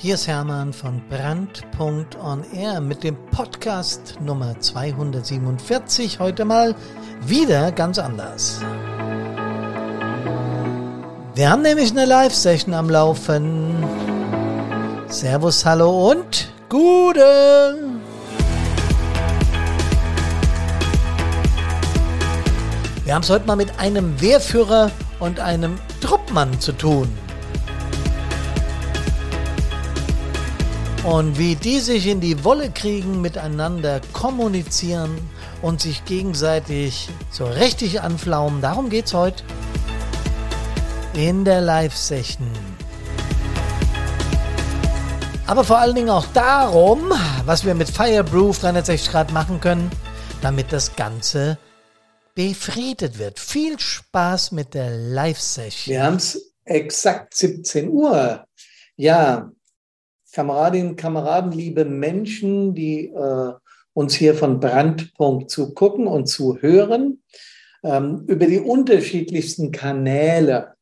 Hier ist Hermann von Brand.on Air mit dem Podcast Nummer 247. Heute mal wieder ganz anders. Wir haben nämlich eine Live-Session am Laufen. Servus, hallo und Gute! Wir haben es heute mal mit einem Wehrführer und einem Truppmann zu tun. Und wie die sich in die Wolle kriegen, miteinander kommunizieren und sich gegenseitig so richtig anflaumen, darum geht's heute in der Live-Session. Aber vor allen Dingen auch darum, was wir mit Fireproof 360 Grad machen können, damit das Ganze befriedet wird. Viel Spaß mit der Live-Session. Wir haben es exakt 17 Uhr. Ja, Kameradinnen, Kameraden, liebe Menschen, die äh, uns hier von Brandpunkt zu gucken und zu hören, ähm, über die unterschiedlichsten Kanäle.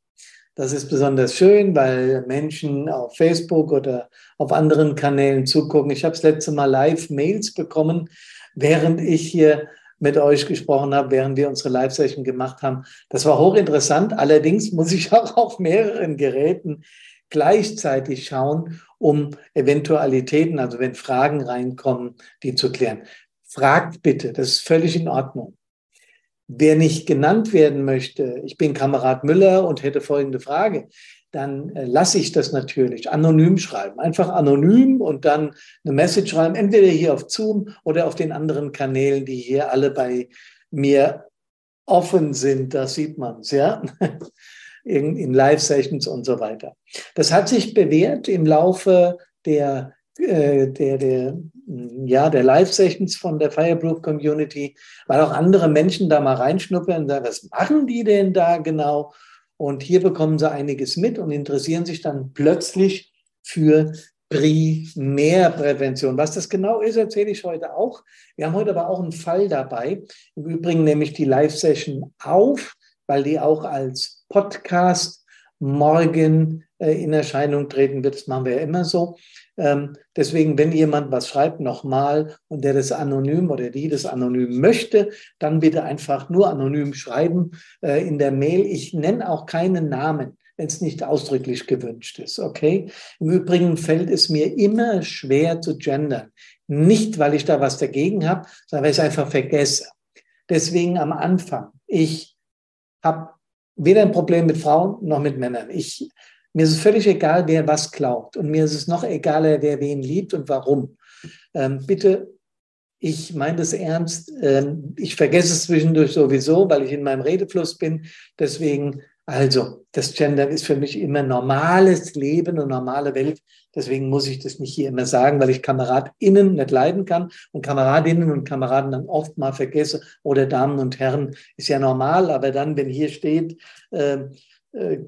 Das ist besonders schön, weil Menschen auf Facebook oder auf anderen Kanälen zugucken. Ich habe das letzte Mal Live-Mails bekommen, während ich hier mit euch gesprochen habe, während wir unsere Live-Session gemacht haben. Das war hochinteressant. Allerdings muss ich auch auf mehreren Geräten gleichzeitig schauen, um Eventualitäten, also wenn Fragen reinkommen, die zu klären. Fragt bitte, das ist völlig in Ordnung. Wer nicht genannt werden möchte, ich bin Kamerad Müller und hätte folgende Frage, dann äh, lasse ich das natürlich anonym schreiben. Einfach anonym und dann eine Message schreiben, entweder hier auf Zoom oder auf den anderen Kanälen, die hier alle bei mir offen sind. Das sieht man es, ja. in, in Live-Sessions und so weiter. Das hat sich bewährt im Laufe der, äh, der, der, ja, der Live-Sessions von der Fireproof Community, weil auch andere Menschen da mal reinschnuppern und sagen, was machen die denn da genau? Und hier bekommen sie einiges mit und interessieren sich dann plötzlich für Primärprävention. Was das genau ist, erzähle ich heute auch. Wir haben heute aber auch einen Fall dabei. Im Übrigen nehme ich die Live-Session auf, weil die auch als Podcast morgen äh, in Erscheinung treten wird. Das machen wir ja immer so. Ähm, deswegen, wenn jemand was schreibt, nochmal und der das anonym oder die das anonym möchte, dann bitte einfach nur anonym schreiben äh, in der Mail. Ich nenne auch keinen Namen wenn es nicht ausdrücklich gewünscht ist. Okay? Im Übrigen fällt es mir immer schwer zu gendern. Nicht, weil ich da was dagegen habe, sondern weil ich es einfach vergesse. Deswegen am Anfang, ich habe weder ein Problem mit Frauen noch mit Männern. Ich, mir ist es völlig egal, wer was glaubt. Und mir ist es noch egaler, wer wen liebt und warum. Ähm, bitte, ich meine das ernst. Ähm, ich vergesse es zwischendurch sowieso, weil ich in meinem Redefluss bin. Deswegen also, das Gender ist für mich immer normales Leben und normale Welt. Deswegen muss ich das nicht hier immer sagen, weil ich KameradInnen nicht leiden kann und Kameradinnen und Kameraden dann oft mal vergesse oder Damen und Herren ist ja normal, aber dann, wenn hier steht, äh, äh,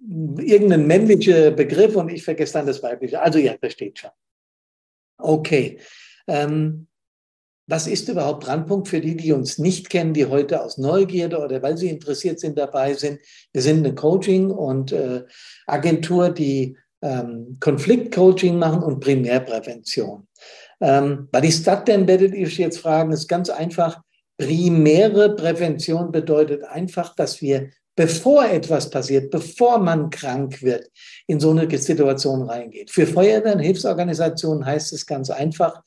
irgendein männlicher Begriff und ich vergesse dann das weibliche. Also ja, das steht schon. Okay. Ähm, was ist überhaupt Brandpunkt für die, die uns nicht kennen, die heute aus Neugierde oder weil sie interessiert sind dabei sind? Wir sind eine Coaching- und äh, Agentur, die ähm, Konfliktcoaching machen und Primärprävention. Ähm, was ist das denn, werdet ihr euch jetzt fragen? ist ganz einfach. Primäre Prävention bedeutet einfach, dass wir, bevor etwas passiert, bevor man krank wird, in so eine Situation reingeht. Für Feuerwehren, Hilfsorganisationen heißt es ganz einfach,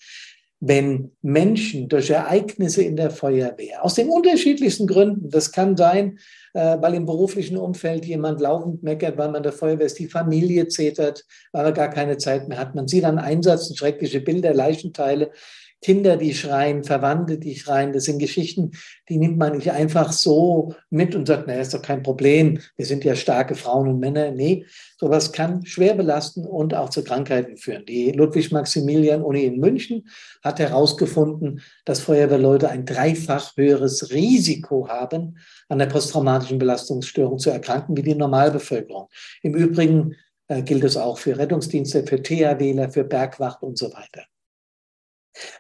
wenn Menschen durch Ereignisse in der Feuerwehr, aus den unterschiedlichsten Gründen, das kann sein, äh, weil im beruflichen Umfeld jemand laufend meckert, weil man der Feuerwehr ist, die Familie zetert, weil er gar keine Zeit mehr hat. Man sieht an Einsätzen schreckliche Bilder, Leichenteile, Kinder, die schreien, Verwandte, die schreien. Das sind Geschichten, die nimmt man nicht einfach so mit und sagt, naja, ist doch kein Problem. Wir sind ja starke Frauen und Männer. Nee, sowas kann schwer belasten und auch zu Krankheiten führen. Die Ludwig-Maximilian-Uni in München hat herausgefunden, dass Feuerwehrleute ein dreifach höheres Risiko haben, an der posttraumatischen Belastungsstörung zu erkranken, wie die Normalbevölkerung. Im Übrigen äh, gilt es auch für Rettungsdienste, für THWler, für Bergwacht und so weiter.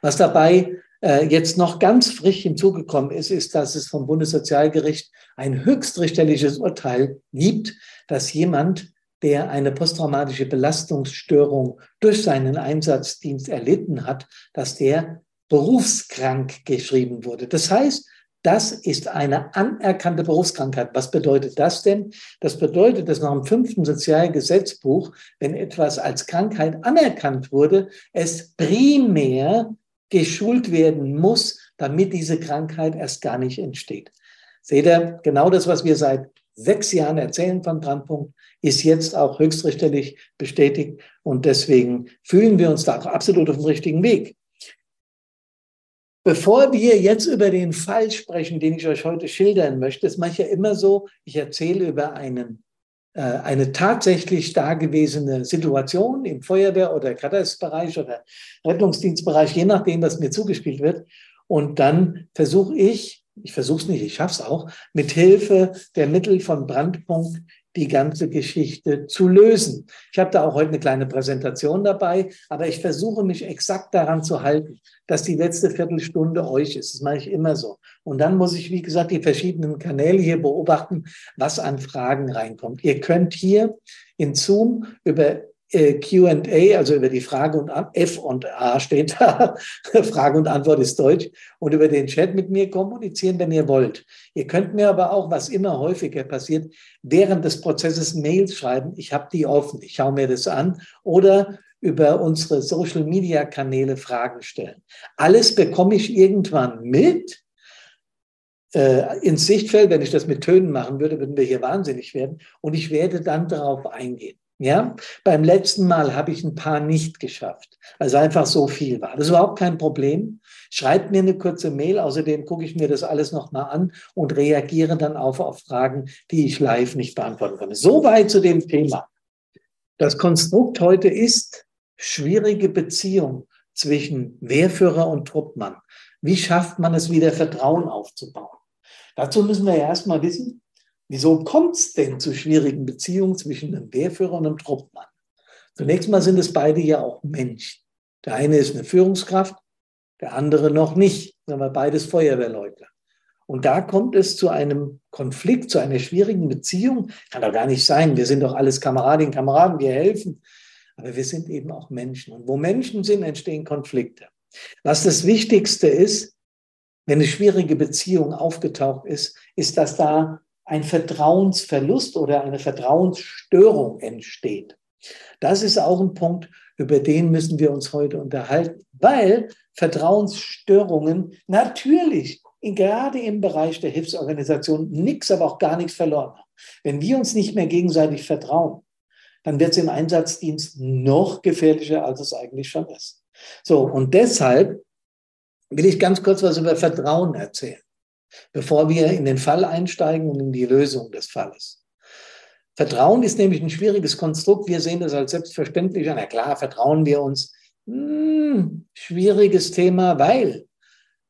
Was dabei äh, jetzt noch ganz frisch hinzugekommen ist, ist, dass es vom Bundessozialgericht ein höchstrichterliches Urteil gibt, dass jemand der eine posttraumatische Belastungsstörung durch seinen Einsatzdienst erlitten hat, dass der berufskrank geschrieben wurde. Das heißt, das ist eine anerkannte Berufskrankheit. Was bedeutet das denn? Das bedeutet, dass nach dem fünften Sozialgesetzbuch, wenn etwas als Krankheit anerkannt wurde, es primär geschult werden muss, damit diese Krankheit erst gar nicht entsteht. Seht ihr, genau das, was wir seit sechs Jahren erzählen von Brandpunkt, ist jetzt auch höchstrichterlich bestätigt und deswegen fühlen wir uns da auch absolut auf dem richtigen Weg. Bevor wir jetzt über den Fall sprechen, den ich euch heute schildern möchte, das mache ich ja immer so, ich erzähle über einen, äh, eine tatsächlich dagewesene Situation im Feuerwehr- oder Katastrofbereich oder Rettungsdienstbereich, je nachdem, was mir zugespielt wird. Und dann versuche ich, ich versuche es nicht, ich schaffe es auch, mit Hilfe der Mittel von Brandpunkt die ganze Geschichte zu lösen. Ich habe da auch heute eine kleine Präsentation dabei, aber ich versuche mich exakt daran zu halten, dass die letzte Viertelstunde euch ist. Das mache ich immer so. Und dann muss ich, wie gesagt, die verschiedenen Kanäle hier beobachten, was an Fragen reinkommt. Ihr könnt hier in Zoom über QA, also über die Frage und Antwort, F und A steht da, Frage und Antwort ist Deutsch, und über den Chat mit mir kommunizieren, wenn ihr wollt. Ihr könnt mir aber auch, was immer häufiger passiert, während des Prozesses Mails schreiben. Ich habe die offen, ich schaue mir das an oder über unsere Social-Media-Kanäle Fragen stellen. Alles bekomme ich irgendwann mit äh, ins Sichtfeld. Wenn ich das mit Tönen machen würde, würden wir hier wahnsinnig werden. Und ich werde dann darauf eingehen. Ja, beim letzten Mal habe ich ein paar nicht geschafft, also einfach so viel war. Das ist überhaupt kein Problem. Schreibt mir eine kurze Mail, außerdem gucke ich mir das alles nochmal an und reagiere dann auf, auf Fragen, die ich live nicht beantworten kann. Soweit zu dem Thema. Das Konstrukt heute ist schwierige Beziehung zwischen Wehrführer und Truppmann. Wie schafft man es wieder, Vertrauen aufzubauen? Dazu müssen wir ja erstmal wissen, Wieso kommt es denn zu schwierigen Beziehungen zwischen einem Wehrführer und einem Truppmann? Zunächst mal sind es beide ja auch Menschen. Der eine ist eine Führungskraft, der andere noch nicht, sondern beides Feuerwehrleute. Und da kommt es zu einem Konflikt, zu einer schwierigen Beziehung. Kann doch gar nicht sein. Wir sind doch alles Kameradinnen, Kameraden, wir helfen. Aber wir sind eben auch Menschen. Und wo Menschen sind, entstehen Konflikte. Was das Wichtigste ist, wenn eine schwierige Beziehung aufgetaucht ist, ist, dass da ein Vertrauensverlust oder eine Vertrauensstörung entsteht. Das ist auch ein Punkt, über den müssen wir uns heute unterhalten, weil Vertrauensstörungen natürlich gerade im Bereich der Hilfsorganisation nichts, aber auch gar nichts verloren haben. Wenn wir uns nicht mehr gegenseitig vertrauen, dann wird es im Einsatzdienst noch gefährlicher, als es eigentlich schon ist. So, und deshalb will ich ganz kurz was über Vertrauen erzählen bevor wir in den Fall einsteigen und in die Lösung des Falles. Vertrauen ist nämlich ein schwieriges Konstrukt. Wir sehen das als selbstverständlich Na klar, vertrauen wir uns. Hm, schwieriges Thema, weil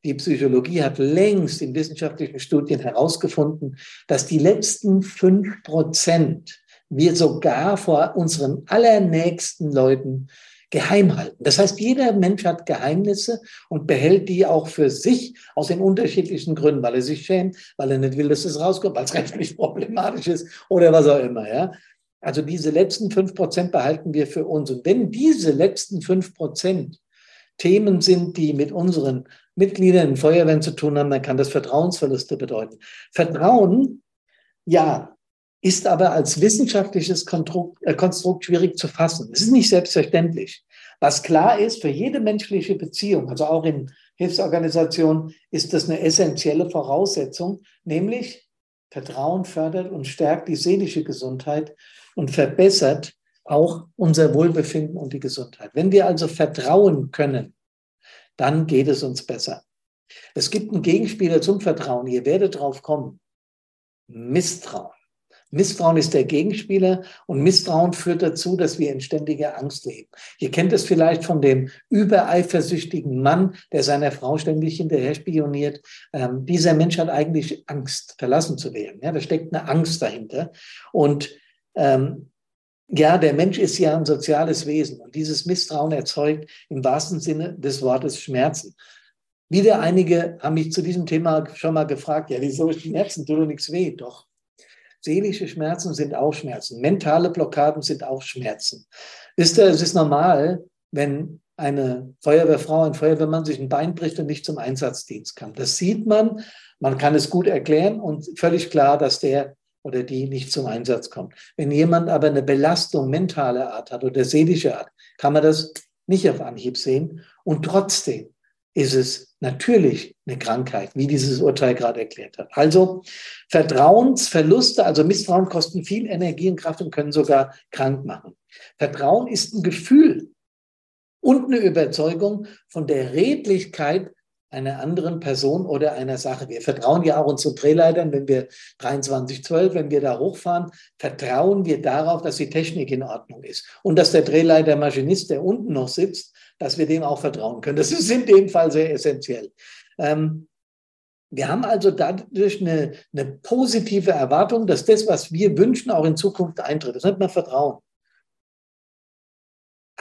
die Psychologie hat längst in wissenschaftlichen Studien herausgefunden, dass die letzten fünf Prozent wir sogar vor unseren allernächsten Leuten geheim halten. Das heißt, jeder Mensch hat Geheimnisse und behält die auch für sich aus den unterschiedlichsten Gründen, weil er sich schämt, weil er nicht will, dass es rauskommt, weil es rechtlich problematisch ist oder was auch immer. Ja? Also diese letzten fünf Prozent behalten wir für uns. Und wenn diese letzten fünf Prozent Themen sind, die mit unseren Mitgliedern in Feuerwehren zu tun haben, dann kann das Vertrauensverluste bedeuten. Vertrauen, ja, ist aber als wissenschaftliches Konstrukt, äh, Konstrukt schwierig zu fassen. Es ist nicht selbstverständlich. Was klar ist, für jede menschliche Beziehung, also auch in Hilfsorganisationen, ist das eine essentielle Voraussetzung, nämlich Vertrauen fördert und stärkt die seelische Gesundheit und verbessert auch unser Wohlbefinden und die Gesundheit. Wenn wir also vertrauen können, dann geht es uns besser. Es gibt einen Gegenspieler zum Vertrauen. Ihr werdet drauf kommen. Misstrauen. Misstrauen ist der Gegenspieler und Misstrauen führt dazu, dass wir in ständiger Angst leben. Ihr kennt es vielleicht von dem übereifersüchtigen Mann, der seiner Frau ständig hinterher spioniert. Ähm, dieser Mensch hat eigentlich Angst, verlassen zu werden. Ja, da steckt eine Angst dahinter. Und ähm, ja, der Mensch ist ja ein soziales Wesen und dieses Misstrauen erzeugt im wahrsten Sinne des Wortes Schmerzen. Wieder einige haben mich zu diesem Thema schon mal gefragt, ja, wieso Schmerzen, tut doch nichts weh? Doch, Seelische Schmerzen sind auch Schmerzen. Mentale Blockaden sind auch Schmerzen. Wisst ihr, es ist normal, wenn eine Feuerwehrfrau, ein Feuerwehrmann sich ein Bein bricht und nicht zum Einsatzdienst kann. Das sieht man, man kann es gut erklären und völlig klar, dass der oder die nicht zum Einsatz kommt. Wenn jemand aber eine Belastung mentaler Art hat oder seelischer Art, kann man das nicht auf Anhieb sehen. Und trotzdem ist es natürlich eine Krankheit, wie dieses Urteil gerade erklärt hat. Also Vertrauensverluste, also Misstrauen kosten viel Energie und Kraft und können sogar krank machen. Vertrauen ist ein Gefühl und eine Überzeugung von der Redlichkeit einer anderen Person oder einer Sache. Wir vertrauen ja auch unseren Drehleitern, wenn wir 2312, wenn wir da hochfahren, vertrauen wir darauf, dass die Technik in Ordnung ist und dass der Drehleiter Maschinist, der unten noch sitzt, dass wir dem auch vertrauen können. Das ist in dem Fall sehr essentiell. Ähm, wir haben also dadurch eine, eine positive Erwartung, dass das, was wir wünschen, auch in Zukunft eintritt. Das nennt man Vertrauen.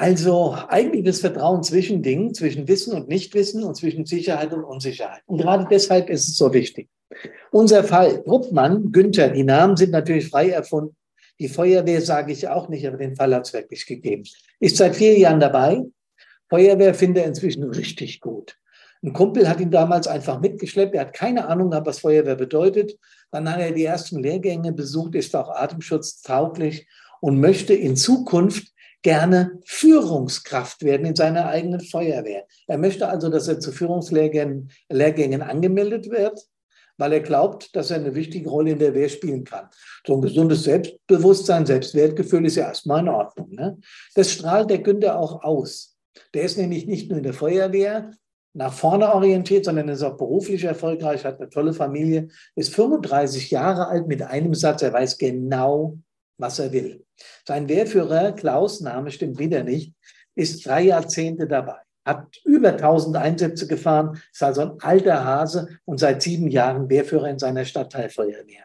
Also eigentlich das Vertrauen zwischen Dingen, zwischen Wissen und Nichtwissen und zwischen Sicherheit und Unsicherheit. Und gerade deshalb ist es so wichtig. Unser Fall, Ruppmann, Günther, die Namen sind natürlich frei erfunden. Die Feuerwehr sage ich auch nicht, aber den Fall hat es wirklich gegeben. Ist seit vier Jahren dabei. Feuerwehr finde er inzwischen richtig gut. Ein Kumpel hat ihn damals einfach mitgeschleppt. Er hat keine Ahnung gehabt, was Feuerwehr bedeutet. Dann hat er die ersten Lehrgänge besucht, ist auch atemschutztauglich und möchte in Zukunft gerne Führungskraft werden in seiner eigenen Feuerwehr. Er möchte also, dass er zu Führungslehrgängen Lehrgängen angemeldet wird, weil er glaubt, dass er eine wichtige Rolle in der Wehr spielen kann. So ein gesundes Selbstbewusstsein, Selbstwertgefühl ist ja erstmal in Ordnung. Ne? Das strahlt der Günther auch aus. Der ist nämlich nicht nur in der Feuerwehr nach vorne orientiert, sondern ist auch beruflich erfolgreich, hat eine tolle Familie, ist 35 Jahre alt mit einem Satz, er weiß genau, was er will. Sein Wehrführer, Klaus, Name stimmt wieder nicht, ist drei Jahrzehnte dabei, hat über 1000 Einsätze gefahren, ist also ein alter Hase und seit sieben Jahren Wehrführer in seiner Stadtteilfeuerwehr.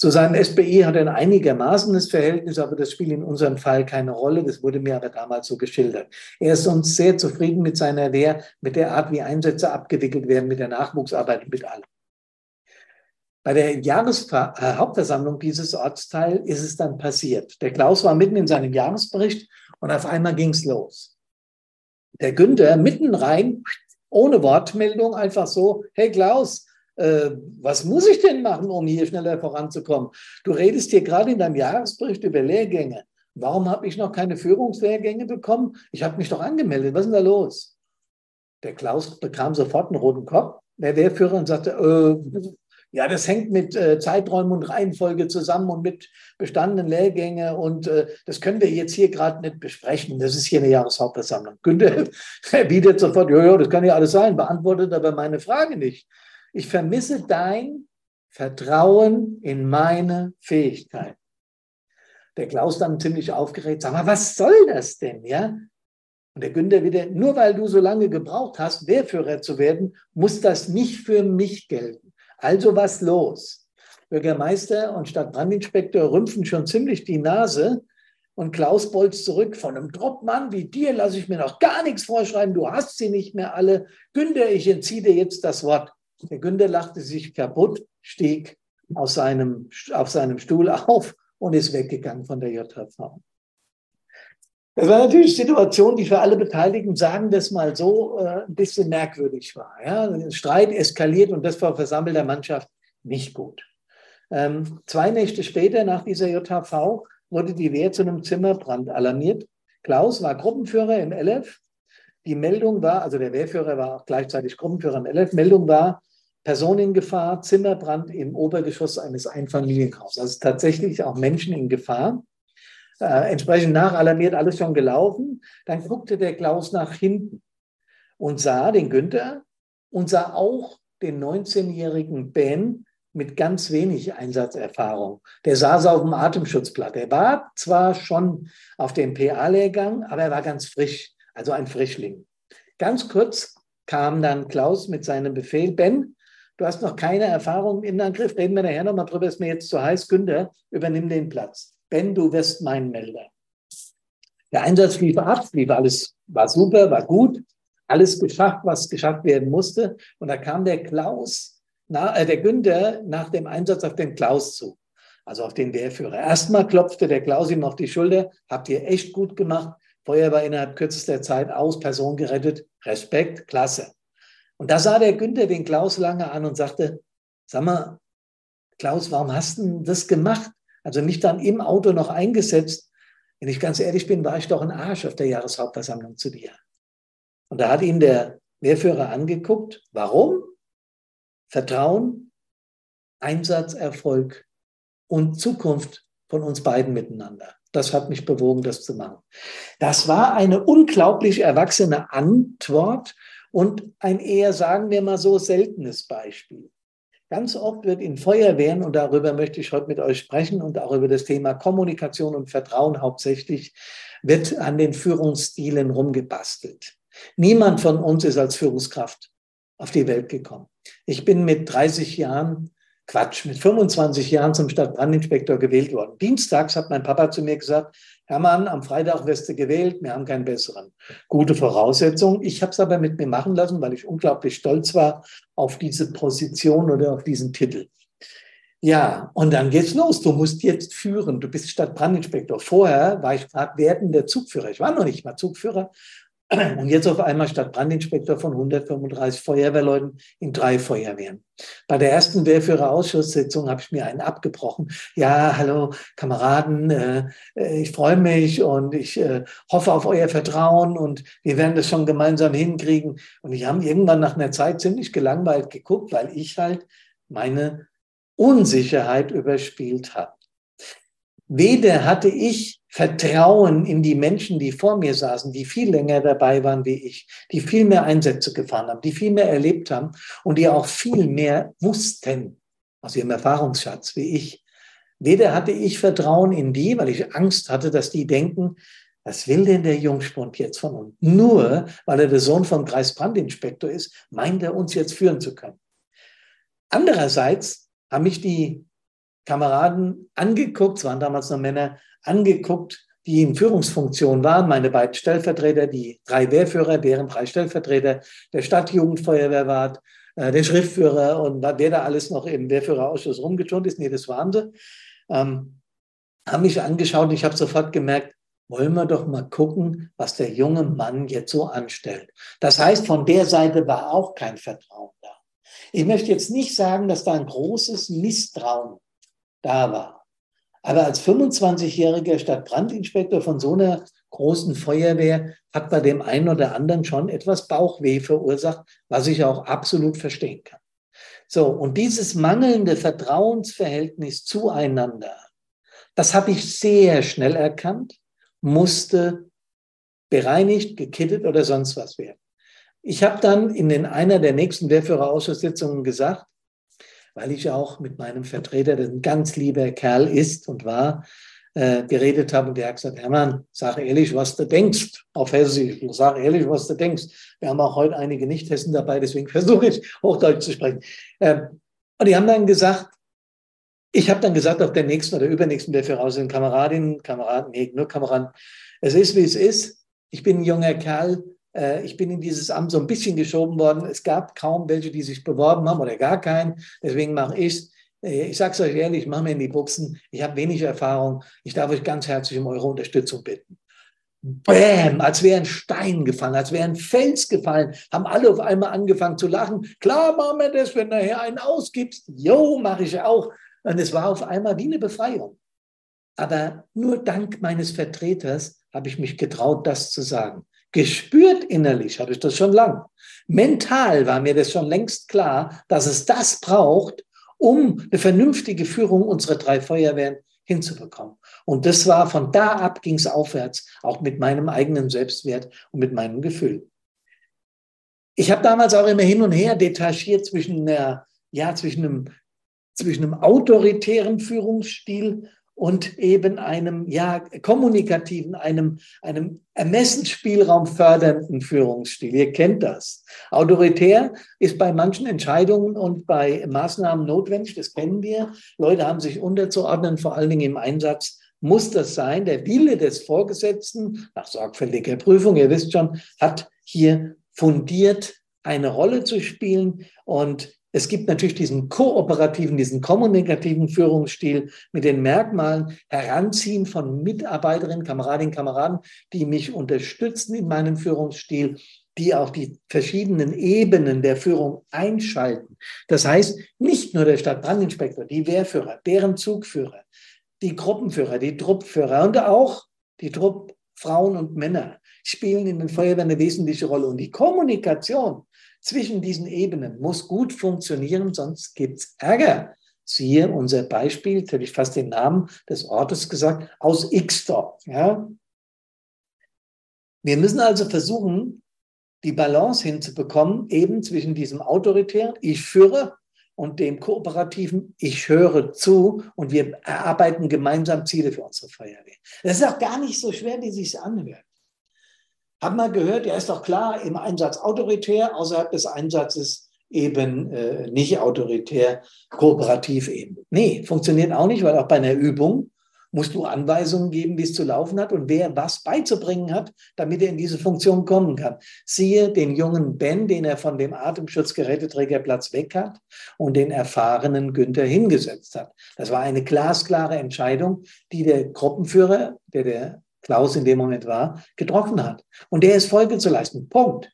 Zu seinem SBI hat er ein einigermaßenes Verhältnis, aber das spielt in unserem Fall keine Rolle. Das wurde mir aber damals so geschildert. Er ist uns sehr zufrieden mit seiner Wehr, mit der Art, wie Einsätze abgewickelt werden, mit der Nachwuchsarbeit und mit allem. Bei der Jahreshauptversammlung dieses Ortsteil ist es dann passiert. Der Klaus war mitten in seinem Jahresbericht und auf einmal ging es los. Der Günther mitten rein, ohne Wortmeldung, einfach so, hey Klaus, äh, was muss ich denn machen, um hier schneller voranzukommen? Du redest hier gerade in deinem Jahresbericht über Lehrgänge. Warum habe ich noch keine Führungslehrgänge bekommen? Ich habe mich doch angemeldet. Was ist denn da los? Der Klaus bekam sofort einen roten Kopf, der Wehrführer, und sagte, äh, ja, das hängt mit äh, Zeiträumen und Reihenfolge zusammen und mit bestandenen Lehrgänge und äh, das können wir jetzt hier gerade nicht besprechen. Das ist hier eine Jahreshauptversammlung. Günther erwidert sofort, ja, ja, das kann ja alles sein, beantwortet aber meine Frage nicht. Ich vermisse dein Vertrauen in meine Fähigkeit. Der Klaus dann ziemlich aufgeregt, sag mal, was soll das denn, ja? Und der Günther wieder, nur weil du so lange gebraucht hast, Wehrführer zu werden, muss das nicht für mich gelten. Also was los? Bürgermeister und Stadtbrandinspektor rümpfen schon ziemlich die Nase und Klaus bolzt zurück. Von einem Dropmann wie dir lasse ich mir noch gar nichts vorschreiben. Du hast sie nicht mehr alle. Günther, ich entziehe dir jetzt das Wort. Der Günther lachte sich kaputt, stieg aus seinem, auf seinem Stuhl auf und ist weggegangen von der JHV. Das war natürlich eine Situation, die für alle Beteiligten, sagen es mal so, äh, ein bisschen merkwürdig war. Ja? Streit eskaliert und das war versammelter Mannschaft nicht gut. Ähm, zwei Nächte später, nach dieser JHV, wurde die Wehr zu einem Zimmerbrand alarmiert. Klaus war Gruppenführer im LF. Die Meldung war, also der Wehrführer war auch gleichzeitig Gruppenführer im LF. Meldung war, Person in Gefahr, Zimmerbrand im Obergeschoss eines Einfamilienhauses. Also tatsächlich auch Menschen in Gefahr äh, entsprechend nachalarmiert, alles schon gelaufen. Dann guckte der Klaus nach hinten und sah den Günther und sah auch den 19-jährigen Ben mit ganz wenig Einsatzerfahrung. Der saß auf dem Atemschutzblatt. Er war zwar schon auf dem PA-Lehrgang, aber er war ganz frisch, also ein Frischling. Ganz kurz kam dann Klaus mit seinem Befehl, Ben, du hast noch keine Erfahrung im Innenangriff, reden wir nachher nochmal drüber, ist mir jetzt zu heiß, Günther, übernimm den Platz. Ben, du wirst mein Melder. Der Einsatz lief ab, lief alles, war super, war gut, alles geschafft, was geschafft werden musste. Und da kam der Klaus, na, äh, der Günther nach dem Einsatz auf den Klaus zu. also auf den Wehrführer. Erstmal klopfte der Klaus ihm auf die Schulter, habt ihr echt gut gemacht. Feuer war innerhalb kürzester Zeit aus, Person gerettet. Respekt, klasse. Und da sah der Günther den Klaus lange an und sagte, sag mal, Klaus, warum hast du das gemacht? Also mich dann im Auto noch eingesetzt. Wenn ich ganz ehrlich bin, war ich doch ein Arsch auf der Jahreshauptversammlung zu dir. Und da hat ihn der Wehrführer angeguckt. Warum? Vertrauen, Einsatzerfolg und Zukunft von uns beiden miteinander. Das hat mich bewogen, das zu machen. Das war eine unglaublich erwachsene Antwort und ein eher, sagen wir mal so, seltenes Beispiel. Ganz oft wird in Feuerwehren, und darüber möchte ich heute mit euch sprechen und auch über das Thema Kommunikation und Vertrauen hauptsächlich, wird an den Führungsstilen rumgebastelt. Niemand von uns ist als Führungskraft auf die Welt gekommen. Ich bin mit 30 Jahren Quatsch, mit 25 Jahren zum Stadtbrandinspektor gewählt worden. Dienstags hat mein Papa zu mir gesagt, Hermann, am Freitag wirst du gewählt, wir haben keinen besseren. Gute Voraussetzung. Ich habe es aber mit mir machen lassen, weil ich unglaublich stolz war auf diese Position oder auf diesen Titel. Ja, und dann geht's los. Du musst jetzt führen. Du bist Stadtbrandinspektor. Vorher war ich gerade werdender Zugführer. Ich war noch nicht mal Zugführer, und jetzt auf einmal statt Brandinspektor von 135 Feuerwehrleuten in drei Feuerwehren. Bei der ersten Wehrführerausschusssitzung habe ich mir einen abgebrochen. Ja, hallo Kameraden, äh, äh, ich freue mich und ich äh, hoffe auf euer Vertrauen und wir werden das schon gemeinsam hinkriegen. Und ich habe irgendwann nach einer Zeit ziemlich gelangweilt geguckt, weil ich halt meine Unsicherheit überspielt habe. Weder hatte ich Vertrauen in die Menschen, die vor mir saßen, die viel länger dabei waren wie ich, die viel mehr Einsätze gefahren haben, die viel mehr erlebt haben und die auch viel mehr wussten aus ihrem Erfahrungsschatz wie ich. Weder hatte ich Vertrauen in die, weil ich Angst hatte, dass die denken, was will denn der Jungspund jetzt von uns? Nur weil er der Sohn vom Kreisbrandinspektor ist, meint er uns jetzt führen zu können. Andererseits haben mich die Kameraden angeguckt, es waren damals noch Männer, angeguckt, die in Führungsfunktion waren, meine beiden Stellvertreter, die drei Wehrführer, deren drei Stellvertreter, der Stadtjugendfeuerwehrwart, äh, der Schriftführer und wer da alles noch im Wehrführerausschuss rumgeturnt ist, nee, das waren sie, ähm, haben mich angeschaut und ich habe sofort gemerkt, wollen wir doch mal gucken, was der junge Mann jetzt so anstellt. Das heißt, von der Seite war auch kein Vertrauen da. Ich möchte jetzt nicht sagen, dass da ein großes Misstrauen da war. Aber als 25-jähriger Stadtbrandinspektor von so einer großen Feuerwehr hat bei dem einen oder anderen schon etwas Bauchweh verursacht, was ich auch absolut verstehen kann. So, und dieses mangelnde Vertrauensverhältnis zueinander, das habe ich sehr schnell erkannt, musste bereinigt, gekittet oder sonst was werden. Ich habe dann in den, einer der nächsten Wehrführerausschusssitzungen gesagt, weil ich auch mit meinem Vertreter, der ein ganz lieber Kerl ist und war, äh, geredet habe und der hat gesagt, Hermann, sag ehrlich, was du denkst, auf Hessisch, sag ehrlich, was du denkst. Wir haben auch heute einige Nicht-Hessen dabei, deswegen versuche ich Hochdeutsch zu sprechen. Ähm, und die haben dann gesagt, ich habe dann gesagt, auf der nächsten oder übernächsten der voraus sind Kameradinnen, Kameraden, nee, nur Kameraden, es ist, wie es ist. Ich bin ein junger Kerl, ich bin in dieses Amt so ein bisschen geschoben worden. Es gab kaum welche, die sich beworben haben oder gar keinen. Deswegen mache ich es. Äh, ich sage es euch ehrlich, ich mache mir in die Buchsen. Ich habe wenig Erfahrung. Ich darf euch ganz herzlich um eure Unterstützung bitten. Bäm, als wäre ein Stein gefallen, als wäre ein Fels gefallen, haben alle auf einmal angefangen zu lachen. Klar machen wir das, wenn du nachher einen ausgibst. Jo, mache ich auch. Und es war auf einmal wie eine Befreiung. Aber nur dank meines Vertreters habe ich mich getraut, das zu sagen. Gespürt innerlich hatte ich das schon lang. Mental war mir das schon längst klar, dass es das braucht, um eine vernünftige Führung unserer drei Feuerwehren hinzubekommen. Und das war von da ab ging es aufwärts, auch mit meinem eigenen Selbstwert und mit meinem Gefühl. Ich habe damals auch immer hin und her detachiert zwischen einer, ja, zwischen einem, zwischen einem autoritären Führungsstil und eben einem ja kommunikativen, einem einem Ermessensspielraum fördernden Führungsstil. Ihr kennt das. Autoritär ist bei manchen Entscheidungen und bei Maßnahmen notwendig. Das kennen wir. Leute haben sich unterzuordnen, vor allen Dingen im Einsatz muss das sein. Der Wille des Vorgesetzten nach sorgfältiger Prüfung, ihr wisst schon, hat hier fundiert eine Rolle zu spielen und Es gibt natürlich diesen kooperativen, diesen kommunikativen Führungsstil mit den Merkmalen Heranziehen von Mitarbeiterinnen, Kameradinnen, Kameraden, die mich unterstützen in meinem Führungsstil, die auch die verschiedenen Ebenen der Führung einschalten. Das heißt, nicht nur der Stadtbrandinspektor, die Wehrführer, deren Zugführer, die Gruppenführer, die Truppführer und auch die Truppfrauen und Männer spielen in den Feuerwehren eine wesentliche Rolle. Und die Kommunikation zwischen diesen Ebenen muss gut funktionieren, sonst gibt es Ärger. Siehe unser Beispiel, jetzt hätte ich fast den Namen des Ortes gesagt, aus Xdorf. Ja? Wir müssen also versuchen, die Balance hinzubekommen, eben zwischen diesem autoritären, ich führe, und dem kooperativen, ich höre zu und wir erarbeiten gemeinsam Ziele für unsere Feuerwehr. Das ist auch gar nicht so schwer, wie sich anhört. Haben wir gehört, er ist doch klar im Einsatz autoritär, außerhalb des Einsatzes eben äh, nicht autoritär, kooperativ eben. Nee, funktioniert auch nicht, weil auch bei einer Übung musst du Anweisungen geben, wie es zu laufen hat und wer was beizubringen hat, damit er in diese Funktion kommen kann. Siehe den jungen Ben, den er von dem Atemschutzgeräteträgerplatz weg hat und den erfahrenen Günther hingesetzt hat. Das war eine glasklare Entscheidung, die der Gruppenführer, der der Klaus in dem Moment war, getroffen hat. Und der ist Folge zu leisten. Punkt.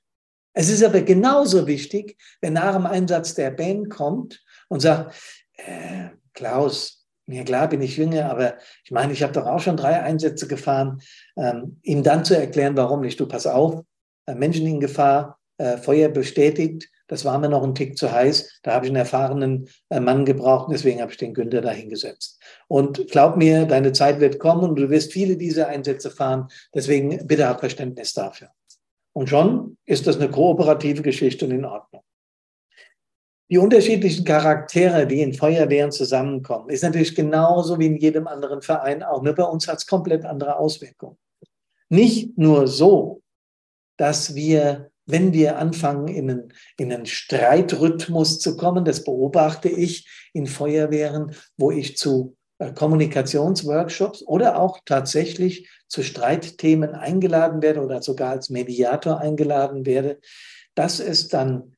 Es ist aber genauso wichtig, wenn nach dem Einsatz der Ben kommt und sagt, äh, Klaus, mir klar bin ich jünger, aber ich meine, ich habe doch auch schon drei Einsätze gefahren, ähm, ihm dann zu erklären, warum nicht. Du pass auf, äh, Menschen in Gefahr, äh, Feuer bestätigt, das war mir noch ein Tick zu heiß. Da habe ich einen erfahrenen äh, Mann gebraucht, deswegen habe ich den Günther da hingesetzt. Und glaub mir, deine Zeit wird kommen und du wirst viele dieser Einsätze fahren. Deswegen bitte hab Verständnis dafür. Und schon ist das eine kooperative Geschichte und in Ordnung. Die unterschiedlichen Charaktere, die in Feuerwehren zusammenkommen, ist natürlich genauso wie in jedem anderen Verein auch. Nur bei uns hat es komplett andere Auswirkungen. Nicht nur so, dass wir, wenn wir anfangen, in einen, in einen Streitrhythmus zu kommen, das beobachte ich in Feuerwehren, wo ich zu äh, Kommunikationsworkshops oder auch tatsächlich zu Streitthemen eingeladen werde oder sogar als Mediator eingeladen werde, dass es dann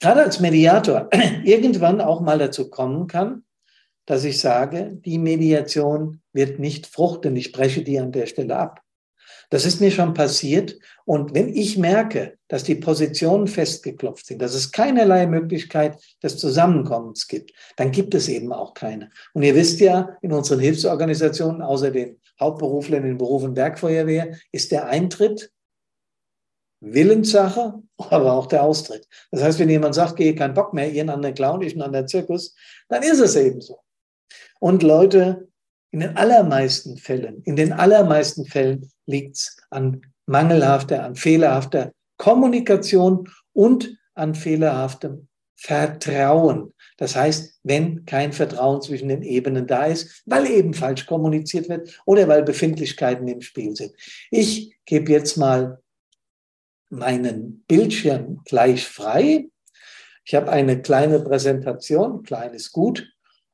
gerade als Mediator irgendwann auch mal dazu kommen kann, dass ich sage, die Mediation wird nicht fruchten, ich breche die an der Stelle ab. Das ist mir schon passiert. Und wenn ich merke, dass die Positionen festgeklopft sind, dass es keinerlei Möglichkeit des Zusammenkommens gibt, dann gibt es eben auch keine. Und ihr wisst ja, in unseren Hilfsorganisationen, außer den Hauptberuflern in Beruf und Werkfeuerwehr, ist der Eintritt Willenssache, aber auch der Austritt. Das heißt, wenn jemand sagt, gehe keinen Bock mehr, ihr an den Clown, ich an den Zirkus, dann ist es eben so. Und Leute, in den allermeisten Fällen, in den allermeisten Fällen liegt es an mangelhafter, an fehlerhafter Kommunikation und an fehlerhaftem Vertrauen. Das heißt, wenn kein Vertrauen zwischen den Ebenen da ist, weil eben falsch kommuniziert wird oder weil Befindlichkeiten im Spiel sind. Ich gebe jetzt mal meinen Bildschirm gleich frei. Ich habe eine kleine Präsentation, klein ist gut.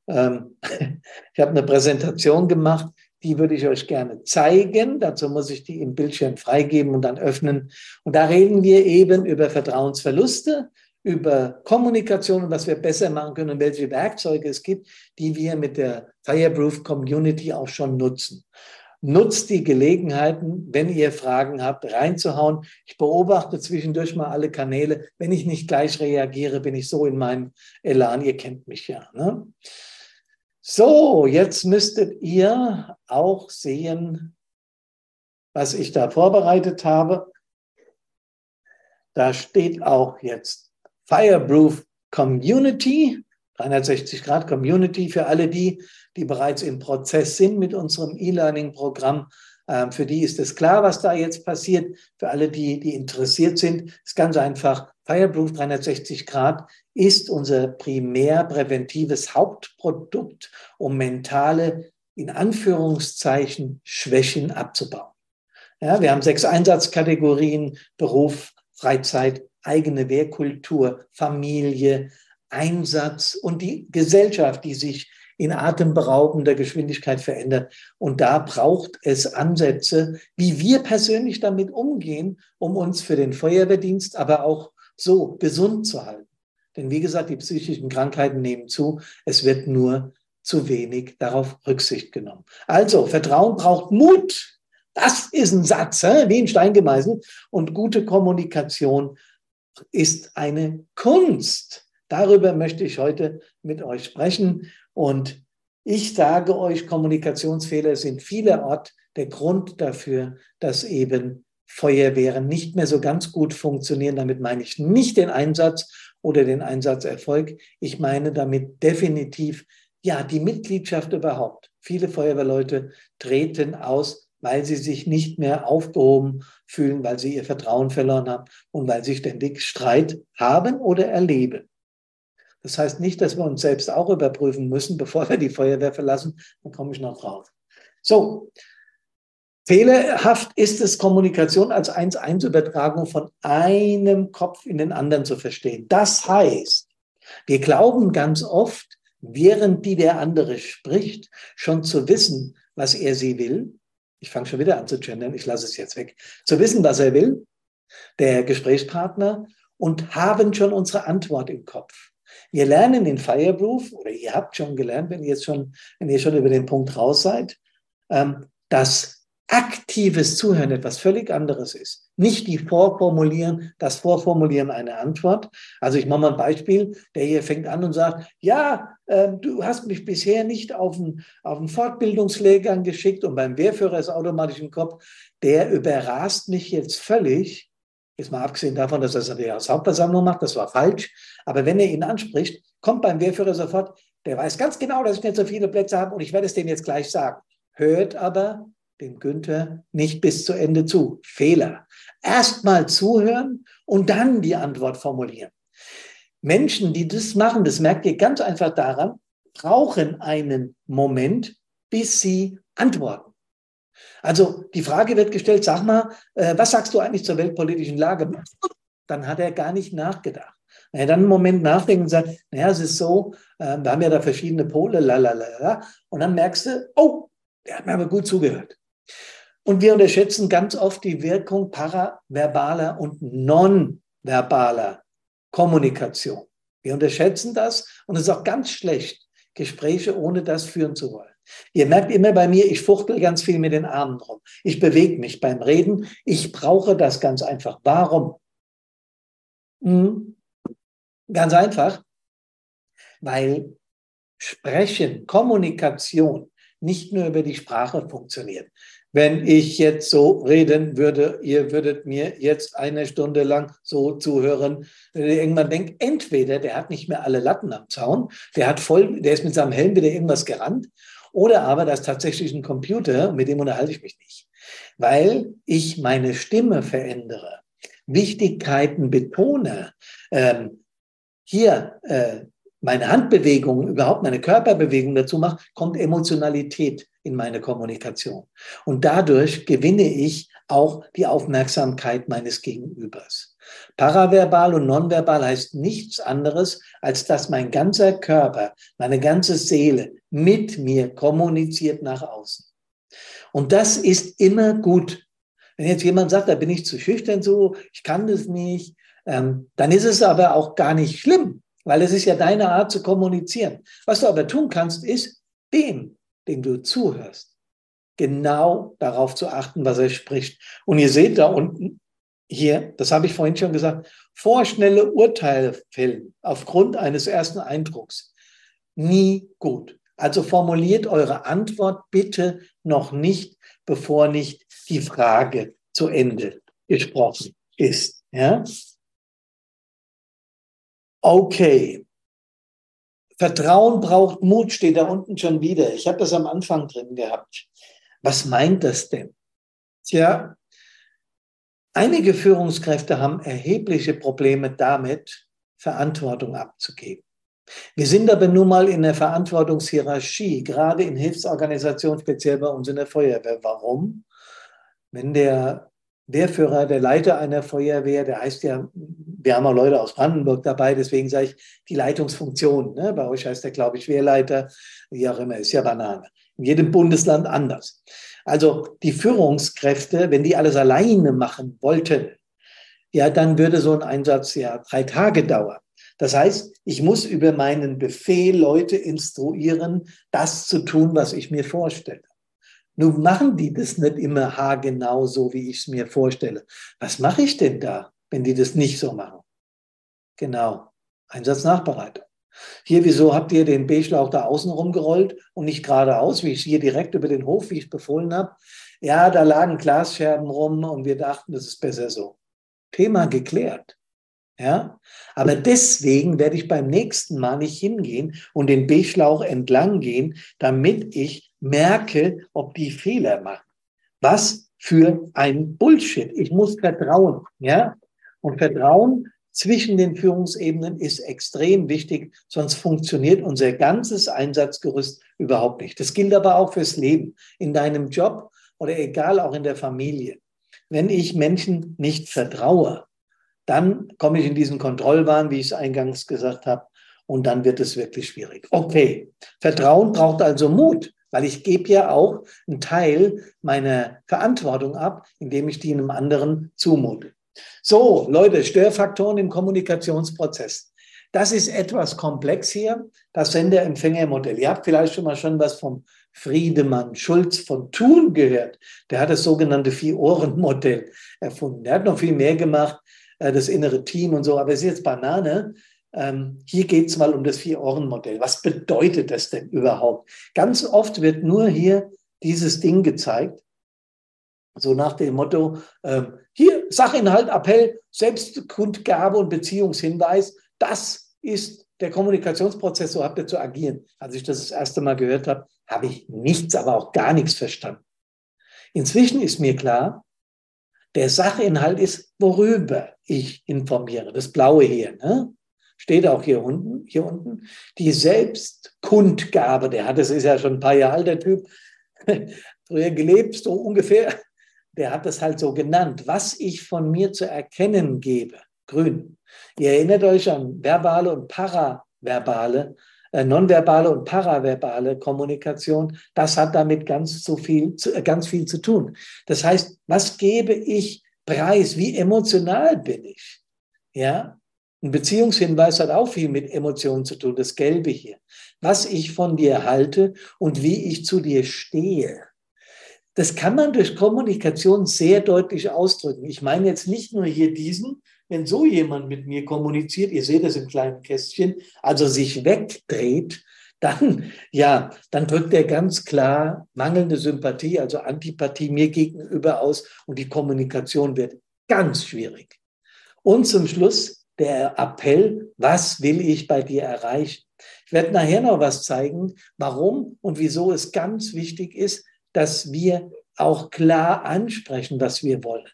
Ähm, ich habe eine Präsentation gemacht, die würde ich euch gerne zeigen. Dazu muss ich die im Bildschirm freigeben und dann öffnen. Und da reden wir eben über Vertrauensverluste, über Kommunikation und was wir besser machen können und welche Werkzeuge es gibt, die wir mit der Fireproof Community auch schon nutzen. Nutzt die Gelegenheiten, wenn ihr Fragen habt, reinzuhauen. Ich beobachte zwischendurch mal alle Kanäle. Wenn ich nicht gleich reagiere, bin ich so in meinem Elan. Ihr kennt mich ja. Ne? So, jetzt müsstet ihr auch sehen, was ich da vorbereitet habe. Da steht auch jetzt Fireproof Community. 360 Grad Community für alle die, die bereits im Prozess sind mit unserem E-Learning-Programm. Ähm, für die ist es klar, was da jetzt passiert. Für alle, die, die interessiert sind, ist ganz einfach. Fireproof 360 Grad ist unser primär präventives Hauptprodukt, um mentale, in Anführungszeichen, Schwächen abzubauen. Ja, wir haben sechs Einsatzkategorien, Beruf, Freizeit, eigene Wehrkultur, Familie, Einsatz und die Gesellschaft, die sich in atemberaubender Geschwindigkeit verändert. Und da braucht es Ansätze, wie wir persönlich damit umgehen, um uns für den Feuerwehrdienst, aber auch so gesund zu halten. Denn wie gesagt, die psychischen Krankheiten nehmen zu. Es wird nur zu wenig darauf Rücksicht genommen. Also, Vertrauen braucht Mut. Das ist ein Satz, wie in Stein gemeißelt. Und gute Kommunikation ist eine Kunst. Darüber möchte ich heute mit euch sprechen. Und ich sage euch, Kommunikationsfehler sind vielerorts der Grund dafür, dass eben Feuerwehren nicht mehr so ganz gut funktionieren. Damit meine ich nicht den Einsatz oder den Einsatzerfolg. Ich meine damit definitiv, ja, die Mitgliedschaft überhaupt. Viele Feuerwehrleute treten aus, weil sie sich nicht mehr aufgehoben fühlen, weil sie ihr Vertrauen verloren haben und weil sie ständig Streit haben oder erleben. Das heißt nicht, dass wir uns selbst auch überprüfen müssen, bevor wir die Feuerwehr verlassen. Da komme ich noch drauf. So, Fehlerhaft ist es, Kommunikation als 1-1-Übertragung von einem Kopf in den anderen zu verstehen. Das heißt, wir glauben ganz oft, während die der andere spricht, schon zu wissen, was er sie will. Ich fange schon wieder an zu gendern, ich lasse es jetzt weg. Zu wissen, was er will, der Gesprächspartner, und haben schon unsere Antwort im Kopf. Wir lernen den Fireproof, oder ihr habt schon gelernt, wenn ihr jetzt schon, wenn ihr schon über den Punkt raus seid, ähm, dass aktives Zuhören etwas völlig anderes ist. Nicht die Vorformulieren, das Vorformulieren einer Antwort. Also ich mache mal ein Beispiel. Der hier fängt an und sagt, ja, äh, du hast mich bisher nicht auf einen, auf einen Fortbildungslehrgang geschickt und beim Wehrführer ist automatisch im Kopf, der überrast mich jetzt völlig. Jetzt mal abgesehen davon, dass er das als Hauptversammlung macht, das war falsch. Aber wenn er ihn anspricht, kommt beim Wehrführer sofort, der weiß ganz genau, dass ich nicht so viele Plätze habe und ich werde es dem jetzt gleich sagen. Hört aber dem Günther nicht bis zu Ende zu. Fehler. Erstmal zuhören und dann die Antwort formulieren. Menschen, die das machen, das merkt ihr ganz einfach daran, brauchen einen Moment, bis sie antworten. Also die Frage wird gestellt, sag mal, äh, was sagst du eigentlich zur weltpolitischen Lage? Dann hat er gar nicht nachgedacht. Wenn er dann einen Moment nachdenkt und sagt, naja, es ist so, äh, wir haben ja da verschiedene Pole, lalala, und dann merkst du, oh, der hat mir aber gut zugehört. Und wir unterschätzen ganz oft die Wirkung paraverbaler und nonverbaler Kommunikation. Wir unterschätzen das und es ist auch ganz schlecht, Gespräche ohne das führen zu wollen. Ihr merkt immer bei mir, ich fuchtel ganz viel mit den Armen rum. Ich bewege mich beim Reden. Ich brauche das ganz einfach. Warum? Hm. Ganz einfach, weil Sprechen, Kommunikation nicht nur über die Sprache funktioniert wenn ich jetzt so reden würde, ihr würdet mir jetzt eine Stunde lang so zuhören, wenn ihr irgendwann denkt, entweder der hat nicht mehr alle Latten am Zaun, der hat voll, der ist mit seinem Helm wieder irgendwas gerannt, oder aber das ist tatsächlich ein Computer, mit dem unterhalte ich mich nicht, weil ich meine Stimme verändere, Wichtigkeiten betone, ähm, hier äh, meine Handbewegungen, überhaupt meine Körperbewegung dazu mache, kommt Emotionalität in meine Kommunikation. Und dadurch gewinne ich auch die Aufmerksamkeit meines Gegenübers. Paraverbal und nonverbal heißt nichts anderes, als dass mein ganzer Körper, meine ganze Seele mit mir kommuniziert nach außen. Und das ist immer gut. Wenn jetzt jemand sagt, da bin ich zu schüchtern so, ich kann das nicht, ähm, dann ist es aber auch gar nicht schlimm, weil es ist ja deine Art zu kommunizieren. Was du aber tun kannst, ist dem, dem du zuhörst, genau darauf zu achten, was er spricht. Und ihr seht da unten, hier, das habe ich vorhin schon gesagt, vorschnelle Urteile fällen aufgrund eines ersten Eindrucks. Nie gut. Also formuliert eure Antwort bitte noch nicht, bevor nicht die Frage zu Ende gesprochen ist. Ja? Okay. Vertrauen braucht Mut, steht da unten schon wieder. Ich habe das am Anfang drin gehabt. Was meint das denn? Tja, einige Führungskräfte haben erhebliche Probleme damit, Verantwortung abzugeben. Wir sind aber nun mal in der Verantwortungshierarchie, gerade in Hilfsorganisationen, speziell bei uns in der Feuerwehr. Warum? Wenn der Wehrführer, der Leiter einer Feuerwehr, der heißt ja, wir haben auch Leute aus Brandenburg dabei, deswegen sage ich die Leitungsfunktion. Ne? Bei euch heißt der, glaube ich, Wehrleiter, wie auch immer, ist ja Banane. In jedem Bundesland anders. Also die Führungskräfte, wenn die alles alleine machen wollten, ja, dann würde so ein Einsatz ja drei Tage dauern. Das heißt, ich muss über meinen Befehl Leute instruieren, das zu tun, was ich mir vorstelle. Nun machen die das nicht immer haargenau so, wie ich es mir vorstelle. Was mache ich denn da, wenn die das nicht so machen? Genau, Einsatznachbereitung. Hier, wieso habt ihr den B-Schlauch da außen rumgerollt und nicht geradeaus, wie ich hier direkt über den Hof, wie ich befohlen habe? Ja, da lagen Glasscherben rum und wir dachten, das ist besser so. Thema geklärt. Ja, aber deswegen werde ich beim nächsten Mal nicht hingehen und den B-Schlauch entlang gehen, damit ich merke, ob die Fehler machen. Was für ein Bullshit. Ich muss vertrauen. Ja, und Vertrauen zwischen den Führungsebenen ist extrem wichtig, sonst funktioniert unser ganzes Einsatzgerüst überhaupt nicht. Das gilt aber auch fürs Leben, in deinem Job oder egal auch in der Familie. Wenn ich Menschen nicht vertraue, dann komme ich in diesen Kontrollwahn, wie ich es eingangs gesagt habe, und dann wird es wirklich schwierig. Okay, Vertrauen braucht also Mut, weil ich gebe ja auch einen Teil meiner Verantwortung ab, indem ich die einem anderen zumute. So, Leute, Störfaktoren im Kommunikationsprozess. Das ist etwas komplex hier, das Sender-Empfänger-Modell. Ihr habt vielleicht schon mal schon was vom Friedemann Schulz von Thun gehört. Der hat das sogenannte Vier-Ohren-Modell erfunden. Der hat noch viel mehr gemacht, äh, das innere Team und so, aber es ist jetzt Banane. Ähm, hier geht es mal um das Vier-Ohren-Modell. Was bedeutet das denn überhaupt? Ganz oft wird nur hier dieses Ding gezeigt, so nach dem Motto, ähm, hier Sachinhalt, Appell, Selbstkundgabe und Beziehungshinweis, das ist der Kommunikationsprozess, so habt ihr zu agieren. Als ich das das erste Mal gehört habe, habe ich nichts, aber auch gar nichts verstanden. Inzwischen ist mir klar, der Sachinhalt ist, worüber ich informiere. Das Blaue hier, ne? steht auch hier unten, hier unten. Die Selbstkundgabe, der hat, das ist ja schon ein paar Jahre alt, der Typ, früher gelebt, so ungefähr der hat es halt so genannt, was ich von mir zu erkennen gebe, grün. Ihr erinnert euch an verbale und paraverbale, nonverbale und paraverbale Kommunikation. Das hat damit ganz, so viel, äh, ganz viel zu tun. Das heißt, was gebe ich preis? Wie emotional bin ich? Ja, ein Beziehungshinweis hat auch viel mit Emotionen zu tun, das Gelbe hier. Was ich von dir halte und wie ich zu dir stehe. Das kann man durch Kommunikation sehr deutlich ausdrücken. Ich meine jetzt nicht nur hier diesen, wenn so jemand mit mir kommuniziert, ihr seht es im kleinen Kästchen, also sich wegdreht, dann, ja, dann drückt er ganz klar mangelnde Sympathie, also Antipathie mir gegenüber aus und die Kommunikation wird ganz schwierig. Und zum Schluss der Appell, was will ich bei dir erreichen? Ich werde nachher noch was zeigen, warum und wieso es ganz wichtig ist, dass wir auch klar ansprechen, was wir wollen.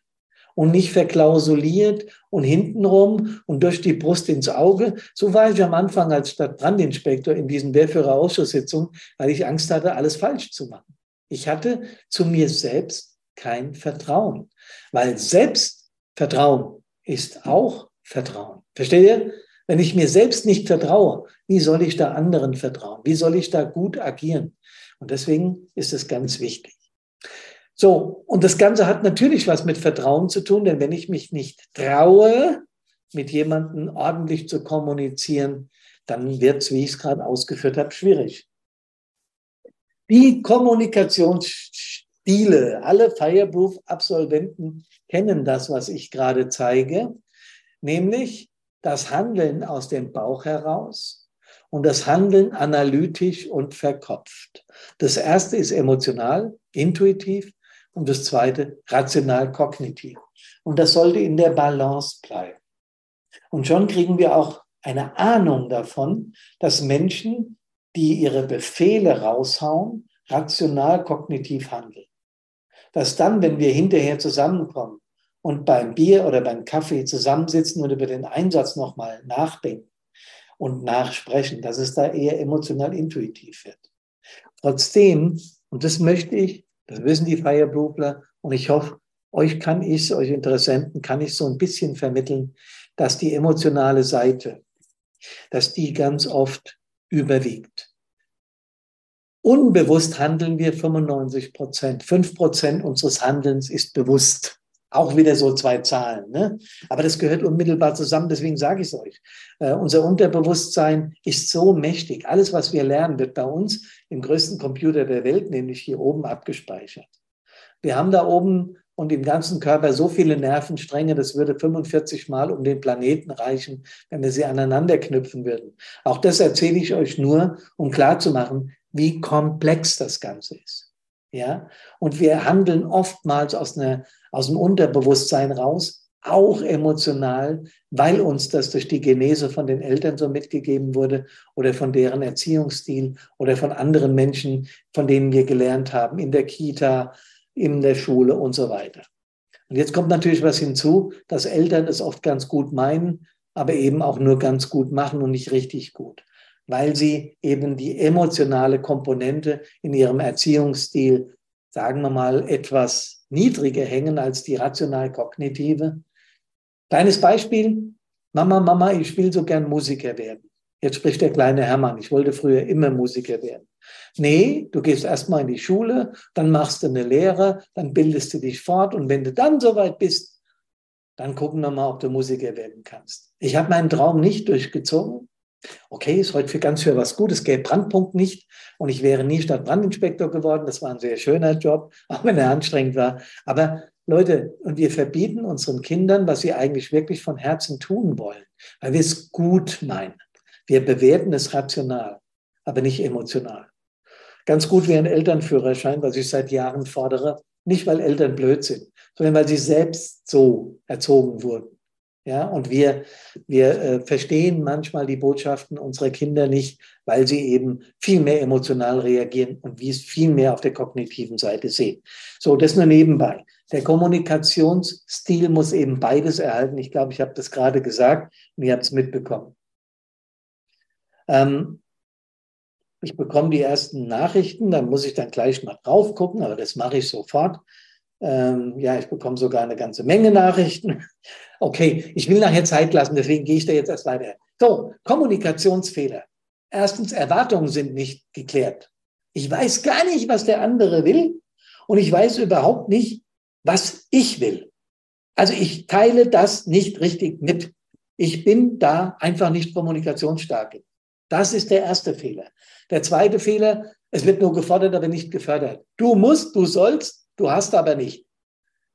Und nicht verklausuliert und hintenrum und durch die Brust ins Auge. So war ich am Anfang als Stadtbrandinspektor in diesen Wehrführerausschusssitzungen, weil ich Angst hatte, alles falsch zu machen. Ich hatte zu mir selbst kein Vertrauen, weil Selbstvertrauen ist auch Vertrauen. Versteht ihr? Wenn ich mir selbst nicht vertraue, wie soll ich da anderen vertrauen? Wie soll ich da gut agieren? Und deswegen ist es ganz wichtig. So, und das Ganze hat natürlich was mit Vertrauen zu tun, denn wenn ich mich nicht traue, mit jemandem ordentlich zu kommunizieren, dann wird es, wie ich es gerade ausgeführt habe, schwierig. Die Kommunikationsstile, alle Fireproof-Absolventen kennen das, was ich gerade zeige, nämlich das Handeln aus dem Bauch heraus, und das Handeln analytisch und verkopft. Das erste ist emotional, intuitiv und das zweite rational, kognitiv. Und das sollte in der Balance bleiben. Und schon kriegen wir auch eine Ahnung davon, dass Menschen, die ihre Befehle raushauen, rational, kognitiv handeln. Dass dann, wenn wir hinterher zusammenkommen und beim Bier oder beim Kaffee zusammensitzen und über den Einsatz nochmal nachdenken, und nachsprechen, dass es da eher emotional intuitiv wird. Trotzdem, und das möchte ich, das wissen die Fireblubler, und ich hoffe, euch kann ich, euch Interessenten, kann ich so ein bisschen vermitteln, dass die emotionale Seite, dass die ganz oft überwiegt. Unbewusst handeln wir 95 Prozent. 5 Prozent unseres Handelns ist bewusst. Auch wieder so zwei Zahlen. Ne? Aber das gehört unmittelbar zusammen, deswegen sage ich es euch. Äh, unser Unterbewusstsein ist so mächtig. Alles, was wir lernen, wird bei uns im größten Computer der Welt, nämlich hier oben, abgespeichert. Wir haben da oben und im ganzen Körper so viele Nervenstränge, das würde 45 Mal um den Planeten reichen, wenn wir sie aneinander knüpfen würden. Auch das erzähle ich euch nur, um klarzumachen, wie komplex das Ganze ist. Ja, und wir handeln oftmals aus, einer, aus dem Unterbewusstsein raus, auch emotional, weil uns das durch die Genese von den Eltern so mitgegeben wurde oder von deren Erziehungsstil oder von anderen Menschen, von denen wir gelernt haben, in der Kita, in der Schule und so weiter. Und jetzt kommt natürlich was hinzu, dass Eltern es oft ganz gut meinen, aber eben auch nur ganz gut machen und nicht richtig gut weil sie eben die emotionale Komponente in ihrem Erziehungsstil, sagen wir mal, etwas niedriger hängen als die rational-kognitive. Kleines Beispiel. Mama, Mama, ich will so gern Musiker werden. Jetzt spricht der kleine Hermann, ich wollte früher immer Musiker werden. Nee, du gehst erstmal in die Schule, dann machst du eine Lehre, dann bildest du dich fort und wenn du dann soweit bist, dann gucken wir mal, ob du Musiker werden kannst. Ich habe meinen Traum nicht durchgezogen. Okay, ist heute für ganz für was gut. Es gäbe Brandpunkt nicht und ich wäre nie Stadtbrandinspektor geworden. Das war ein sehr schöner Job, auch wenn er anstrengend war. Aber Leute, und wir verbieten unseren Kindern, was sie eigentlich wirklich von Herzen tun wollen, weil wir es gut meinen. Wir bewerten es rational, aber nicht emotional. Ganz gut wäre ein Elternführerschein, was ich seit Jahren fordere. Nicht, weil Eltern blöd sind, sondern weil sie selbst so erzogen wurden. Ja, und wir, wir äh, verstehen manchmal die Botschaften unserer Kinder nicht, weil sie eben viel mehr emotional reagieren und wie es viel mehr auf der kognitiven Seite sehen. So, das nur nebenbei. Der Kommunikationsstil muss eben beides erhalten. Ich glaube, ich habe das gerade gesagt und ihr habt es mitbekommen. Ähm, ich bekomme die ersten Nachrichten, dann muss ich dann gleich mal drauf gucken, aber das mache ich sofort. Ähm, ja, ich bekomme sogar eine ganze Menge Nachrichten. Okay, ich will nachher Zeit lassen, deswegen gehe ich da jetzt erst weiter. So, Kommunikationsfehler. Erstens, Erwartungen sind nicht geklärt. Ich weiß gar nicht, was der andere will und ich weiß überhaupt nicht, was ich will. Also ich teile das nicht richtig mit. Ich bin da einfach nicht kommunikationsstark. Das ist der erste Fehler. Der zweite Fehler, es wird nur gefordert, aber nicht gefördert. Du musst, du sollst, Du hast aber nicht.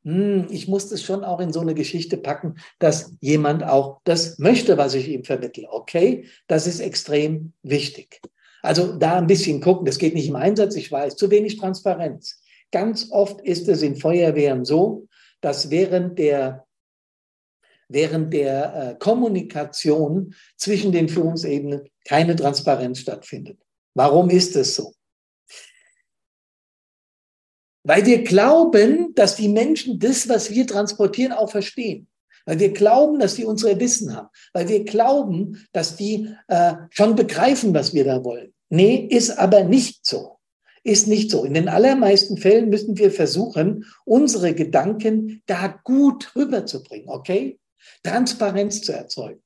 Hm, ich muss das schon auch in so eine Geschichte packen, dass jemand auch das möchte, was ich ihm vermittle. Okay, das ist extrem wichtig. Also da ein bisschen gucken, das geht nicht im Einsatz, ich weiß, zu wenig Transparenz. Ganz oft ist es in Feuerwehren so, dass während der, während der äh, Kommunikation zwischen den Führungsebenen keine Transparenz stattfindet. Warum ist es so? Weil wir glauben, dass die Menschen das, was wir transportieren, auch verstehen. Weil wir glauben, dass die unsere Wissen haben. Weil wir glauben, dass die äh, schon begreifen, was wir da wollen. Nee, ist aber nicht so. Ist nicht so. In den allermeisten Fällen müssen wir versuchen, unsere Gedanken da gut rüberzubringen, okay? Transparenz zu erzeugen.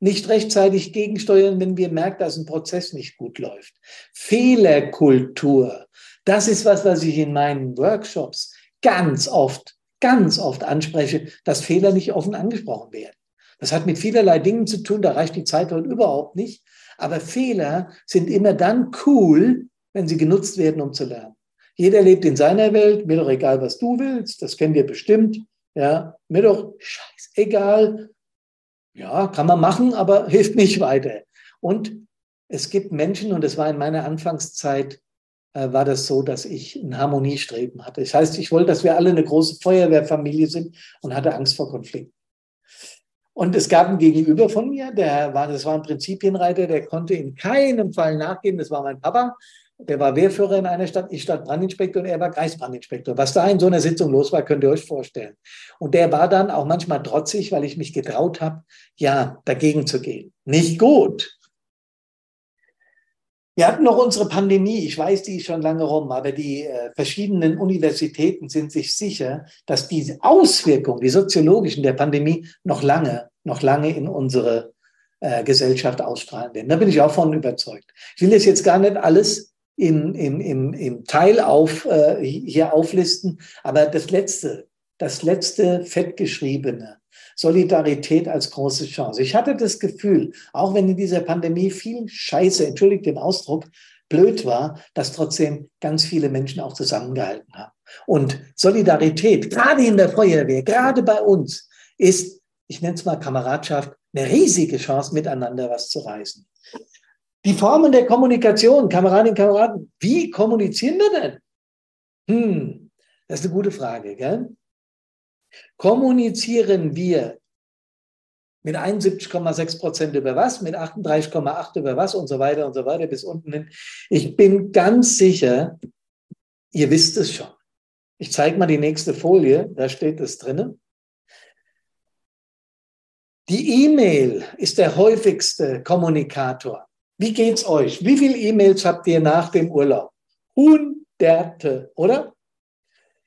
Nicht rechtzeitig gegensteuern, wenn wir merken, dass ein Prozess nicht gut läuft. Fehlerkultur. Das ist was, was ich in meinen Workshops ganz oft, ganz oft anspreche, dass Fehler nicht offen angesprochen werden. Das hat mit vielerlei Dingen zu tun, da reicht die Zeit heute überhaupt nicht. Aber Fehler sind immer dann cool, wenn sie genutzt werden, um zu lernen. Jeder lebt in seiner Welt, mir doch egal, was du willst, das kennen wir bestimmt. Ja, mir doch scheißegal. Ja, kann man machen, aber hilft nicht weiter. Und es gibt Menschen, und das war in meiner Anfangszeit war das so, dass ich ein Harmoniestreben hatte. Das heißt, ich wollte, dass wir alle eine große Feuerwehrfamilie sind und hatte Angst vor Konflikten. Und es gab einen Gegenüber von mir, der war, das war ein Prinzipienreiter, der konnte in keinem Fall nachgeben. Das war mein Papa. Der war Wehrführer in einer Stadt, ich Stadtbrandinspektor und er war Kreisbrandinspektor. Was da in so einer Sitzung los war, könnt ihr euch vorstellen. Und der war dann auch manchmal trotzig, weil ich mich getraut habe, ja, dagegen zu gehen. Nicht gut. Wir hatten noch unsere Pandemie. Ich weiß, die ist schon lange rum, aber die äh, verschiedenen Universitäten sind sich sicher, dass diese Auswirkungen, die soziologischen der Pandemie, noch lange, noch lange in unsere äh, Gesellschaft ausstrahlen werden. Da bin ich auch von überzeugt. Ich will das jetzt gar nicht alles im, im, im, im Teil auf, äh, hier auflisten, aber das Letzte, das letzte fettgeschriebene. Solidarität als große Chance. Ich hatte das Gefühl, auch wenn in dieser Pandemie viel Scheiße, entschuldigt den Ausdruck, blöd war, dass trotzdem ganz viele Menschen auch zusammengehalten haben. Und Solidarität, gerade in der Feuerwehr, gerade bei uns, ist, ich nenne es mal Kameradschaft, eine riesige Chance, miteinander was zu reißen. Die Formen der Kommunikation, Kameradinnen und Kameraden, wie kommunizieren wir denn? Hm, das ist eine gute Frage. Gell? Kommunizieren wir mit 71,6 Prozent über was, mit 38,8 über was und so weiter und so weiter bis unten hin. Ich bin ganz sicher, ihr wisst es schon. Ich zeige mal die nächste Folie, da steht es drinnen. Die E-Mail ist der häufigste Kommunikator. Wie geht's euch? Wie viele E-Mails habt ihr nach dem Urlaub? Hunderte, oder?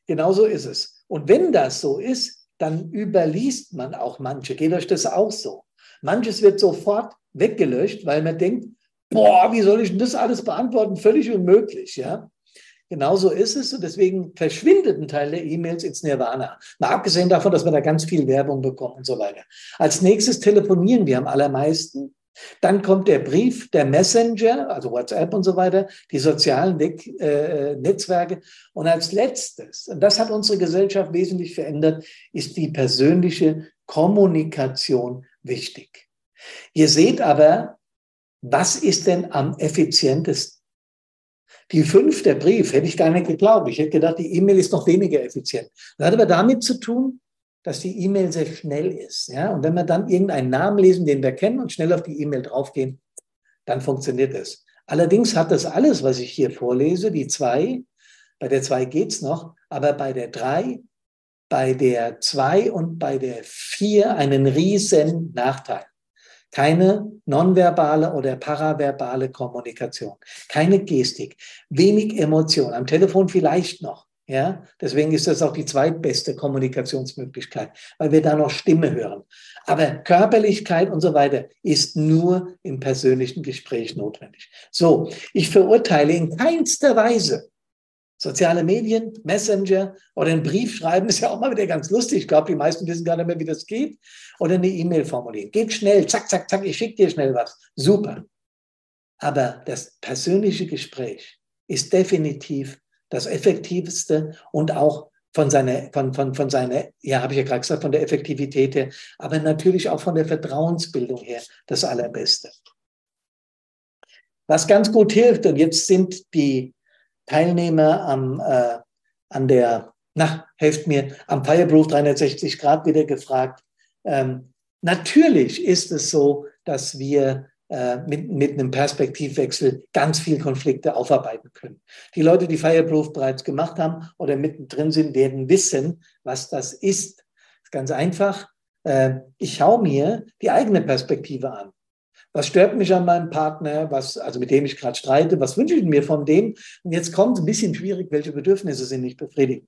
Genauso ist es. Und wenn das so ist, dann überliest man auch manche. Geht euch das auch so? Manches wird sofort weggelöscht, weil man denkt, boah, wie soll ich denn das alles beantworten? Völlig unmöglich, ja. Genauso ist es und deswegen verschwindet ein Teil der E-Mails ins Nirvana. Mal abgesehen davon, dass wir da ganz viel Werbung bekommen und so weiter. Als nächstes telefonieren wir am allermeisten. Dann kommt der Brief, der Messenger, also WhatsApp und so weiter, die sozialen äh, Netzwerke. Und als letztes, und das hat unsere Gesellschaft wesentlich verändert, ist die persönliche Kommunikation wichtig. Ihr seht aber, was ist denn am effizientesten? Die fünf, der Brief, hätte ich gar nicht geglaubt. Ich hätte gedacht, die E-Mail ist noch weniger effizient. Das hat aber damit zu tun, dass die E-Mail sehr schnell ist. Ja? Und wenn wir dann irgendeinen Namen lesen, den wir kennen und schnell auf die E-Mail draufgehen, dann funktioniert es. Allerdings hat das alles, was ich hier vorlese, die zwei, bei der zwei geht's noch, aber bei der drei, bei der zwei und bei der vier einen riesen Nachteil. Keine nonverbale oder paraverbale Kommunikation, keine Gestik, wenig Emotion, am Telefon vielleicht noch. Ja, deswegen ist das auch die zweitbeste Kommunikationsmöglichkeit, weil wir da noch Stimme hören. Aber Körperlichkeit und so weiter ist nur im persönlichen Gespräch notwendig. So, ich verurteile in keinster Weise soziale Medien, Messenger oder einen Brief schreiben, ist ja auch mal wieder ganz lustig. Ich glaube, die meisten wissen gar nicht mehr, wie das geht oder eine E-Mail formulieren. Geht schnell, zack, zack, zack, ich schicke dir schnell was. Super. Aber das persönliche Gespräch ist definitiv das effektivste und auch von seiner, von, von, von seiner, ja, habe ich ja gerade gesagt, von der Effektivität her, aber natürlich auch von der Vertrauensbildung her das Allerbeste. Was ganz gut hilft, und jetzt sind die Teilnehmer am, äh, an der, na, helft mir, am Fireproof 360 Grad wieder gefragt, ähm, natürlich ist es so, dass wir mit, mit einem Perspektivwechsel ganz viel Konflikte aufarbeiten können. Die Leute, die Fireproof bereits gemacht haben oder mittendrin sind, werden wissen, was das ist. Ist ganz einfach. Äh, ich schaue mir die eigene Perspektive an. Was stört mich an meinem Partner, was, also mit dem ich gerade streite, was wünsche ich mir von dem? Und jetzt kommt ein bisschen schwierig, welche Bedürfnisse sind nicht befriedigt.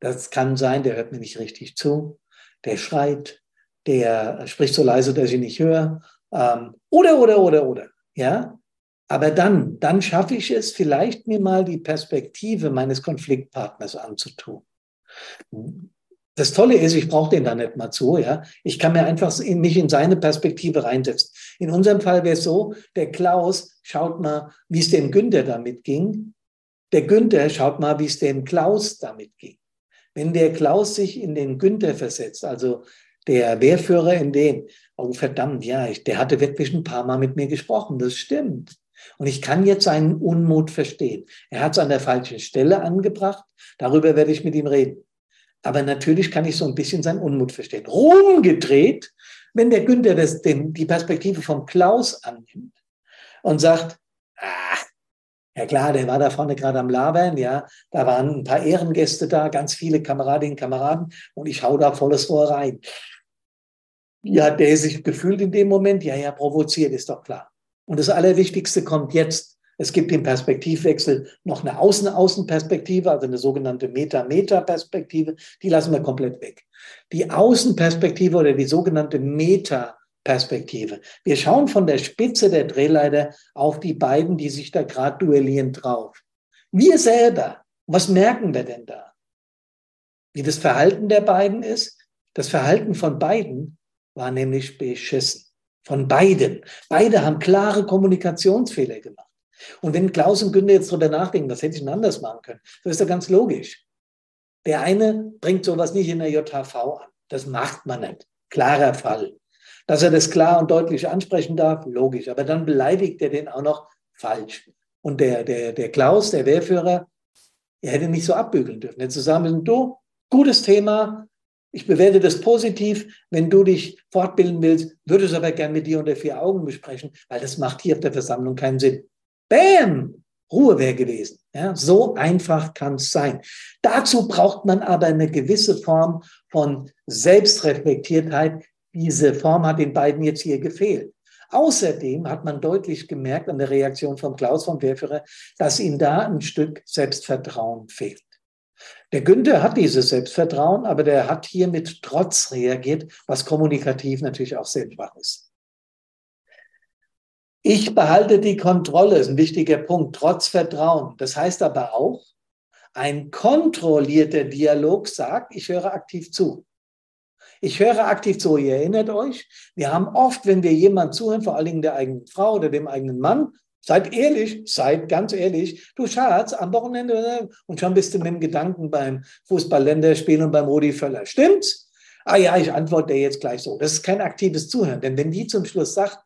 Das kann sein, der hört mir nicht richtig zu der schreit, der spricht so leise, dass ich ihn nicht höre. Ähm, oder, oder, oder, oder. Ja? Aber dann, dann schaffe ich es, vielleicht mir mal die Perspektive meines Konfliktpartners anzutun. Das Tolle ist, ich brauche den da nicht mal zu, ja. Ich kann mir einfach in mich in seine Perspektive reinsetzen. In unserem Fall wäre es so, der Klaus schaut mal, wie es dem Günther damit ging. Der Günther schaut mal, wie es dem Klaus damit ging. Wenn der Klaus sich in den Günther versetzt, also der Wehrführer in den, oh verdammt, ja, ich, der hatte wirklich ein paar Mal mit mir gesprochen, das stimmt. Und ich kann jetzt seinen Unmut verstehen. Er hat es an der falschen Stelle angebracht, darüber werde ich mit ihm reden. Aber natürlich kann ich so ein bisschen seinen Unmut verstehen. Rumgedreht, wenn der Günther das, den, die Perspektive vom Klaus annimmt und sagt, ah, ja klar, der war da vorne gerade am Labern, ja. Da waren ein paar Ehrengäste da, ganz viele Kameradinnen und Kameraden und ich hau da volles Rohr rein. Hat der sich gefühlt in dem Moment? Ja, ja, provoziert, ist doch klar. Und das Allerwichtigste kommt jetzt. Es gibt im Perspektivwechsel noch eine Außen-Außen-Perspektive, also eine sogenannte Meta-Meta-Perspektive. Die lassen wir komplett weg. Die Außenperspektive oder die sogenannte Meta Perspektive. Wir schauen von der Spitze der Drehleiter auf die beiden, die sich da gerade duellieren, drauf. Wir selber, was merken wir denn da? wie das Verhalten der beiden ist. Das Verhalten von beiden war nämlich beschissen. Von beiden. Beide haben klare Kommunikationsfehler gemacht. Und wenn Klaus und Günther jetzt drüber nachdenken, was hätte ich anders machen können? Das ist ja ganz logisch. Der eine bringt sowas nicht in der JHV an. Das macht man nicht. Klarer Fall. Dass er das klar und deutlich ansprechen darf, logisch. Aber dann beleidigt er den auch noch falsch. Und der, der, der Klaus, der Wehrführer, er hätte nicht so abbügeln dürfen. Er hätte sagen müssen, du, gutes Thema, ich bewerte das positiv. Wenn du dich fortbilden willst, würde es aber gern mit dir unter vier Augen besprechen, weil das macht hier auf der Versammlung keinen Sinn. Bäm! Ruhe wäre gewesen. Ja, so einfach kann es sein. Dazu braucht man aber eine gewisse Form von Selbstreflektiertheit. Diese Form hat den beiden jetzt hier gefehlt. Außerdem hat man deutlich gemerkt an der Reaktion von Klaus vom Wehrführer, dass ihm da ein Stück Selbstvertrauen fehlt. Der Günther hat dieses Selbstvertrauen, aber der hat hier mit Trotz reagiert, was kommunikativ natürlich auch sehr schwach ist. Ich behalte die Kontrolle, ist ein wichtiger Punkt, trotz Vertrauen. Das heißt aber auch, ein kontrollierter Dialog sagt, ich höre aktiv zu. Ich höre aktiv zu. Ihr erinnert euch, wir haben oft, wenn wir jemand zuhören, vor allen Dingen der eigenen Frau oder dem eigenen Mann, seid ehrlich, seid ganz ehrlich, du Schatz, am Wochenende und schon bist du mit dem Gedanken beim Fußball-Länderspiel und beim Rudi Völler. Stimmt's? Ah ja, ich antworte jetzt gleich so. Das ist kein aktives Zuhören, denn wenn die zum Schluss sagt,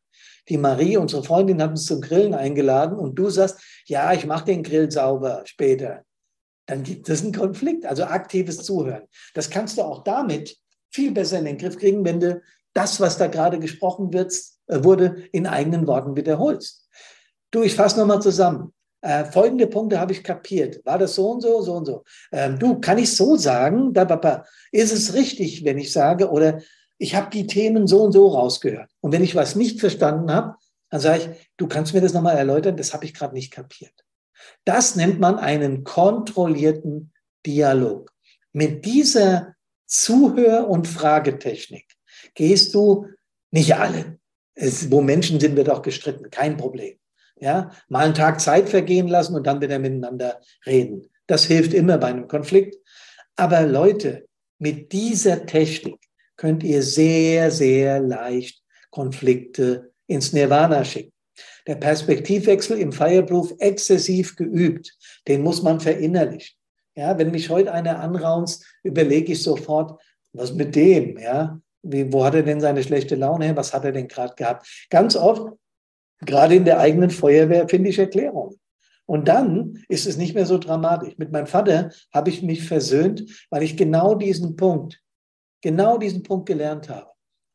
die Marie, unsere Freundin, hat uns zum Grillen eingeladen und du sagst, ja, ich mache den Grill sauber später. Dann gibt es einen Konflikt, also aktives Zuhören. Das kannst du auch damit viel besser in den Griff kriegen, wenn du das, was da gerade gesprochen wird, äh, wurde, in eigenen Worten wiederholst. Du, ich fasse nochmal zusammen. Äh, folgende Punkte habe ich kapiert. War das so und so, so und so? Ähm, du, kann ich so sagen? Da, Papa, ist es richtig, wenn ich sage, oder ich habe die Themen so und so rausgehört. Und wenn ich was nicht verstanden habe, dann sage ich, du kannst mir das nochmal erläutern, das habe ich gerade nicht kapiert. Das nennt man einen kontrollierten Dialog. Mit dieser Zuhör- und Fragetechnik gehst du nicht alle. Es, wo Menschen sind, wird auch gestritten, kein Problem. Ja, mal einen Tag Zeit vergehen lassen und dann wieder miteinander reden. Das hilft immer bei einem Konflikt. Aber Leute, mit dieser Technik könnt ihr sehr, sehr leicht Konflikte ins Nirvana schicken. Der Perspektivwechsel im Fireproof exzessiv geübt, den muss man verinnerlichen. Ja, wenn mich heute einer anraunst, überlege ich sofort, was mit dem, ja? Wie, wo hat er denn seine schlechte Laune her? Was hat er denn gerade gehabt? Ganz oft, gerade in der eigenen Feuerwehr, finde ich Erklärungen. Und dann ist es nicht mehr so dramatisch. Mit meinem Vater habe ich mich versöhnt, weil ich genau diesen Punkt genau diesen Punkt gelernt habe.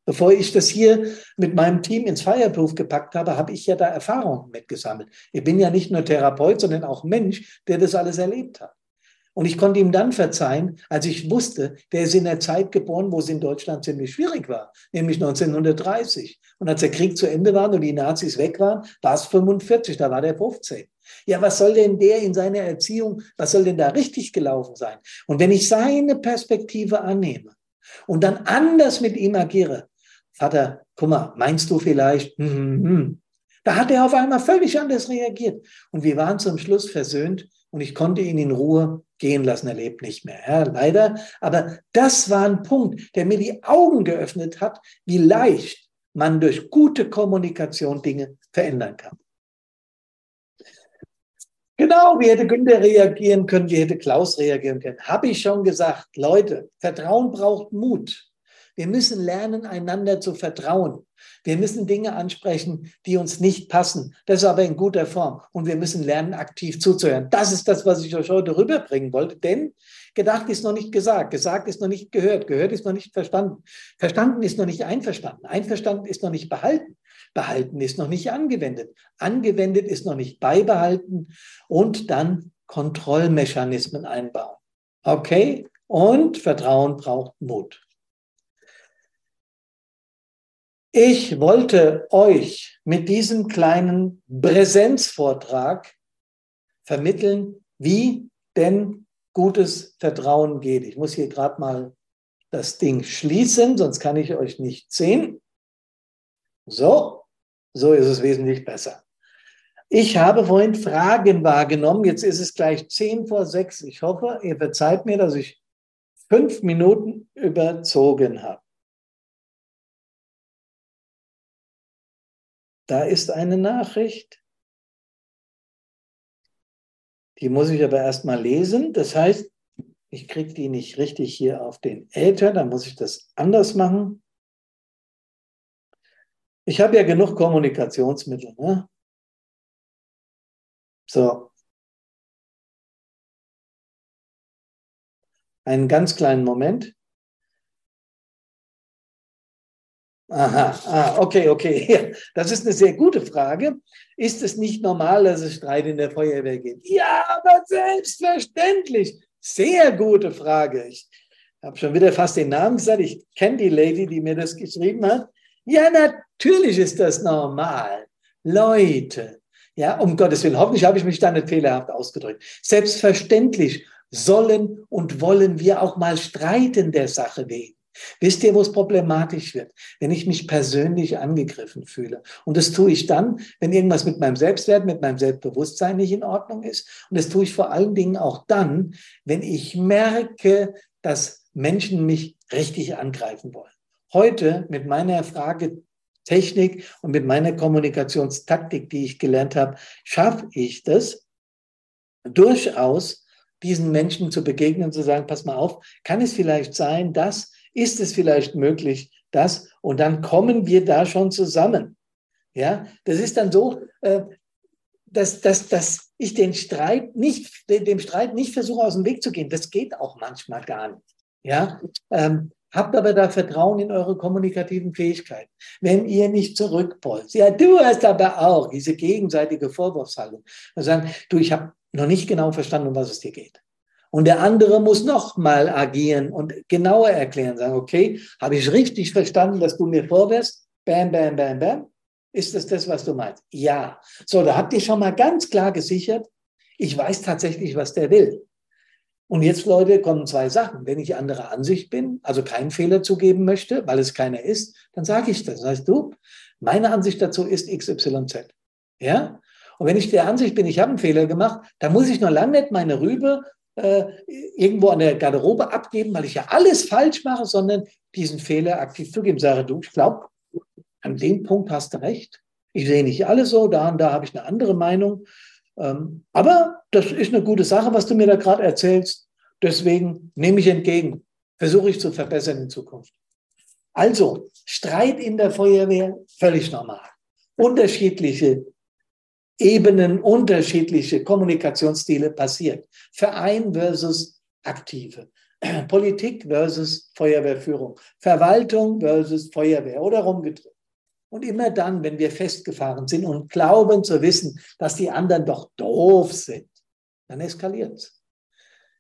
Bevor ich das hier mit meinem Team ins Fireproof gepackt habe, habe ich ja da Erfahrungen mitgesammelt. Ich bin ja nicht nur Therapeut, sondern auch Mensch, der das alles erlebt hat. Und ich konnte ihm dann verzeihen, als ich wusste, der ist in der Zeit geboren, wo es in Deutschland ziemlich schwierig war, nämlich 1930. Und als der Krieg zu Ende war und die Nazis weg waren, war es 45, da war der 15. Ja, was soll denn der in seiner Erziehung, was soll denn da richtig gelaufen sein? Und wenn ich seine Perspektive annehme, und dann anders mit ihm agiere. Vater, guck mal, meinst du vielleicht? Hm, hm, hm. Da hat er auf einmal völlig anders reagiert. Und wir waren zum Schluss versöhnt und ich konnte ihn in Ruhe gehen lassen. Er lebt nicht mehr, ja, leider. Aber das war ein Punkt, der mir die Augen geöffnet hat, wie leicht man durch gute Kommunikation Dinge verändern kann. Genau, wie hätte Günther reagieren können, wie hätte Klaus reagieren können. Habe ich schon gesagt, Leute, Vertrauen braucht Mut. Wir müssen lernen, einander zu vertrauen. Wir müssen Dinge ansprechen, die uns nicht passen. Das ist aber in guter Form. Und wir müssen lernen, aktiv zuzuhören. Das ist das, was ich euch heute rüberbringen wollte. Denn gedacht ist noch nicht gesagt. Gesagt ist noch nicht gehört. Gehört ist noch nicht verstanden. Verstanden ist noch nicht einverstanden. Einverstanden ist noch nicht behalten. Behalten ist noch nicht angewendet. Angewendet ist noch nicht beibehalten und dann Kontrollmechanismen einbauen. Okay? Und Vertrauen braucht Mut. Ich wollte euch mit diesem kleinen Präsenzvortrag vermitteln, wie denn gutes Vertrauen geht. Ich muss hier gerade mal das Ding schließen, sonst kann ich euch nicht sehen. So, so ist es wesentlich besser. Ich habe vorhin Fragen wahrgenommen. Jetzt ist es gleich zehn vor sechs. Ich hoffe, ihr verzeiht mir, dass ich fünf Minuten überzogen habe. Da ist eine Nachricht. Die muss ich aber erstmal lesen. Das heißt, ich kriege die nicht richtig hier auf den Äther, dann muss ich das anders machen. Ich habe ja genug Kommunikationsmittel. Ne? So. Einen ganz kleinen Moment. Aha, ah, okay, okay. Das ist eine sehr gute Frage. Ist es nicht normal, dass es Streit in der Feuerwehr gibt? Ja, aber selbstverständlich. Sehr gute Frage. Ich habe schon wieder fast den Namen gesagt. Ich kenne die Lady, die mir das geschrieben hat. Ja, natürlich ist das normal. Leute, ja, um Gottes Willen, hoffentlich habe ich mich da nicht fehlerhaft ausgedrückt. Selbstverständlich sollen und wollen wir auch mal streiten der Sache wegen. Wisst ihr, wo es problematisch wird? Wenn ich mich persönlich angegriffen fühle. Und das tue ich dann, wenn irgendwas mit meinem Selbstwert, mit meinem Selbstbewusstsein nicht in Ordnung ist. Und das tue ich vor allen Dingen auch dann, wenn ich merke, dass Menschen mich richtig angreifen wollen. Heute mit meiner Fragetechnik und mit meiner Kommunikationstaktik, die ich gelernt habe, schaffe ich das durchaus, diesen Menschen zu begegnen und zu sagen, pass mal auf, kann es vielleicht sein, dass ist es vielleicht möglich, das? Und dann kommen wir da schon zusammen. Ja, das ist dann so, äh, dass, dass, dass ich den Streit nicht, dem Streit nicht versuche, aus dem Weg zu gehen. Das geht auch manchmal gar nicht. Ja, ähm, habt aber da Vertrauen in eure kommunikativen Fähigkeiten. Wenn ihr nicht zurückpolst, ja, du hast aber auch diese gegenseitige Vorwurfshaltung. Und sagen, du, ich habe noch nicht genau verstanden, um was es dir geht. Und der andere muss nochmal agieren und genauer erklären, sagen, okay, habe ich richtig verstanden, dass du mir vorwärst? Bam, bam, bam, bam. Ist das das, was du meinst? Ja. So, da habt ihr schon mal ganz klar gesichert, ich weiß tatsächlich, was der will. Und jetzt, Leute, kommen zwei Sachen. Wenn ich anderer Ansicht bin, also keinen Fehler zugeben möchte, weil es keiner ist, dann sage ich das. Das heißt, du, meine Ansicht dazu ist XYZ. Ja? Und wenn ich der Ansicht bin, ich habe einen Fehler gemacht, dann muss ich noch lange nicht meine Rübe äh, irgendwo an der Garderobe abgeben, weil ich ja alles falsch mache, sondern diesen Fehler aktiv zugeben. Sage du, ich glaube, an dem Punkt hast du recht. Ich sehe nicht alles so, da und da habe ich eine andere Meinung. Ähm, aber das ist eine gute Sache, was du mir da gerade erzählst. Deswegen nehme ich entgegen, versuche ich zu verbessern in Zukunft. Also, Streit in der Feuerwehr, völlig normal. Unterschiedliche Ebenen, unterschiedliche Kommunikationsstile passiert. Verein versus Aktive. Politik versus Feuerwehrführung. Verwaltung versus Feuerwehr oder rumgedreht. Und immer dann, wenn wir festgefahren sind und glauben zu wissen, dass die anderen doch doof sind, dann eskaliert es.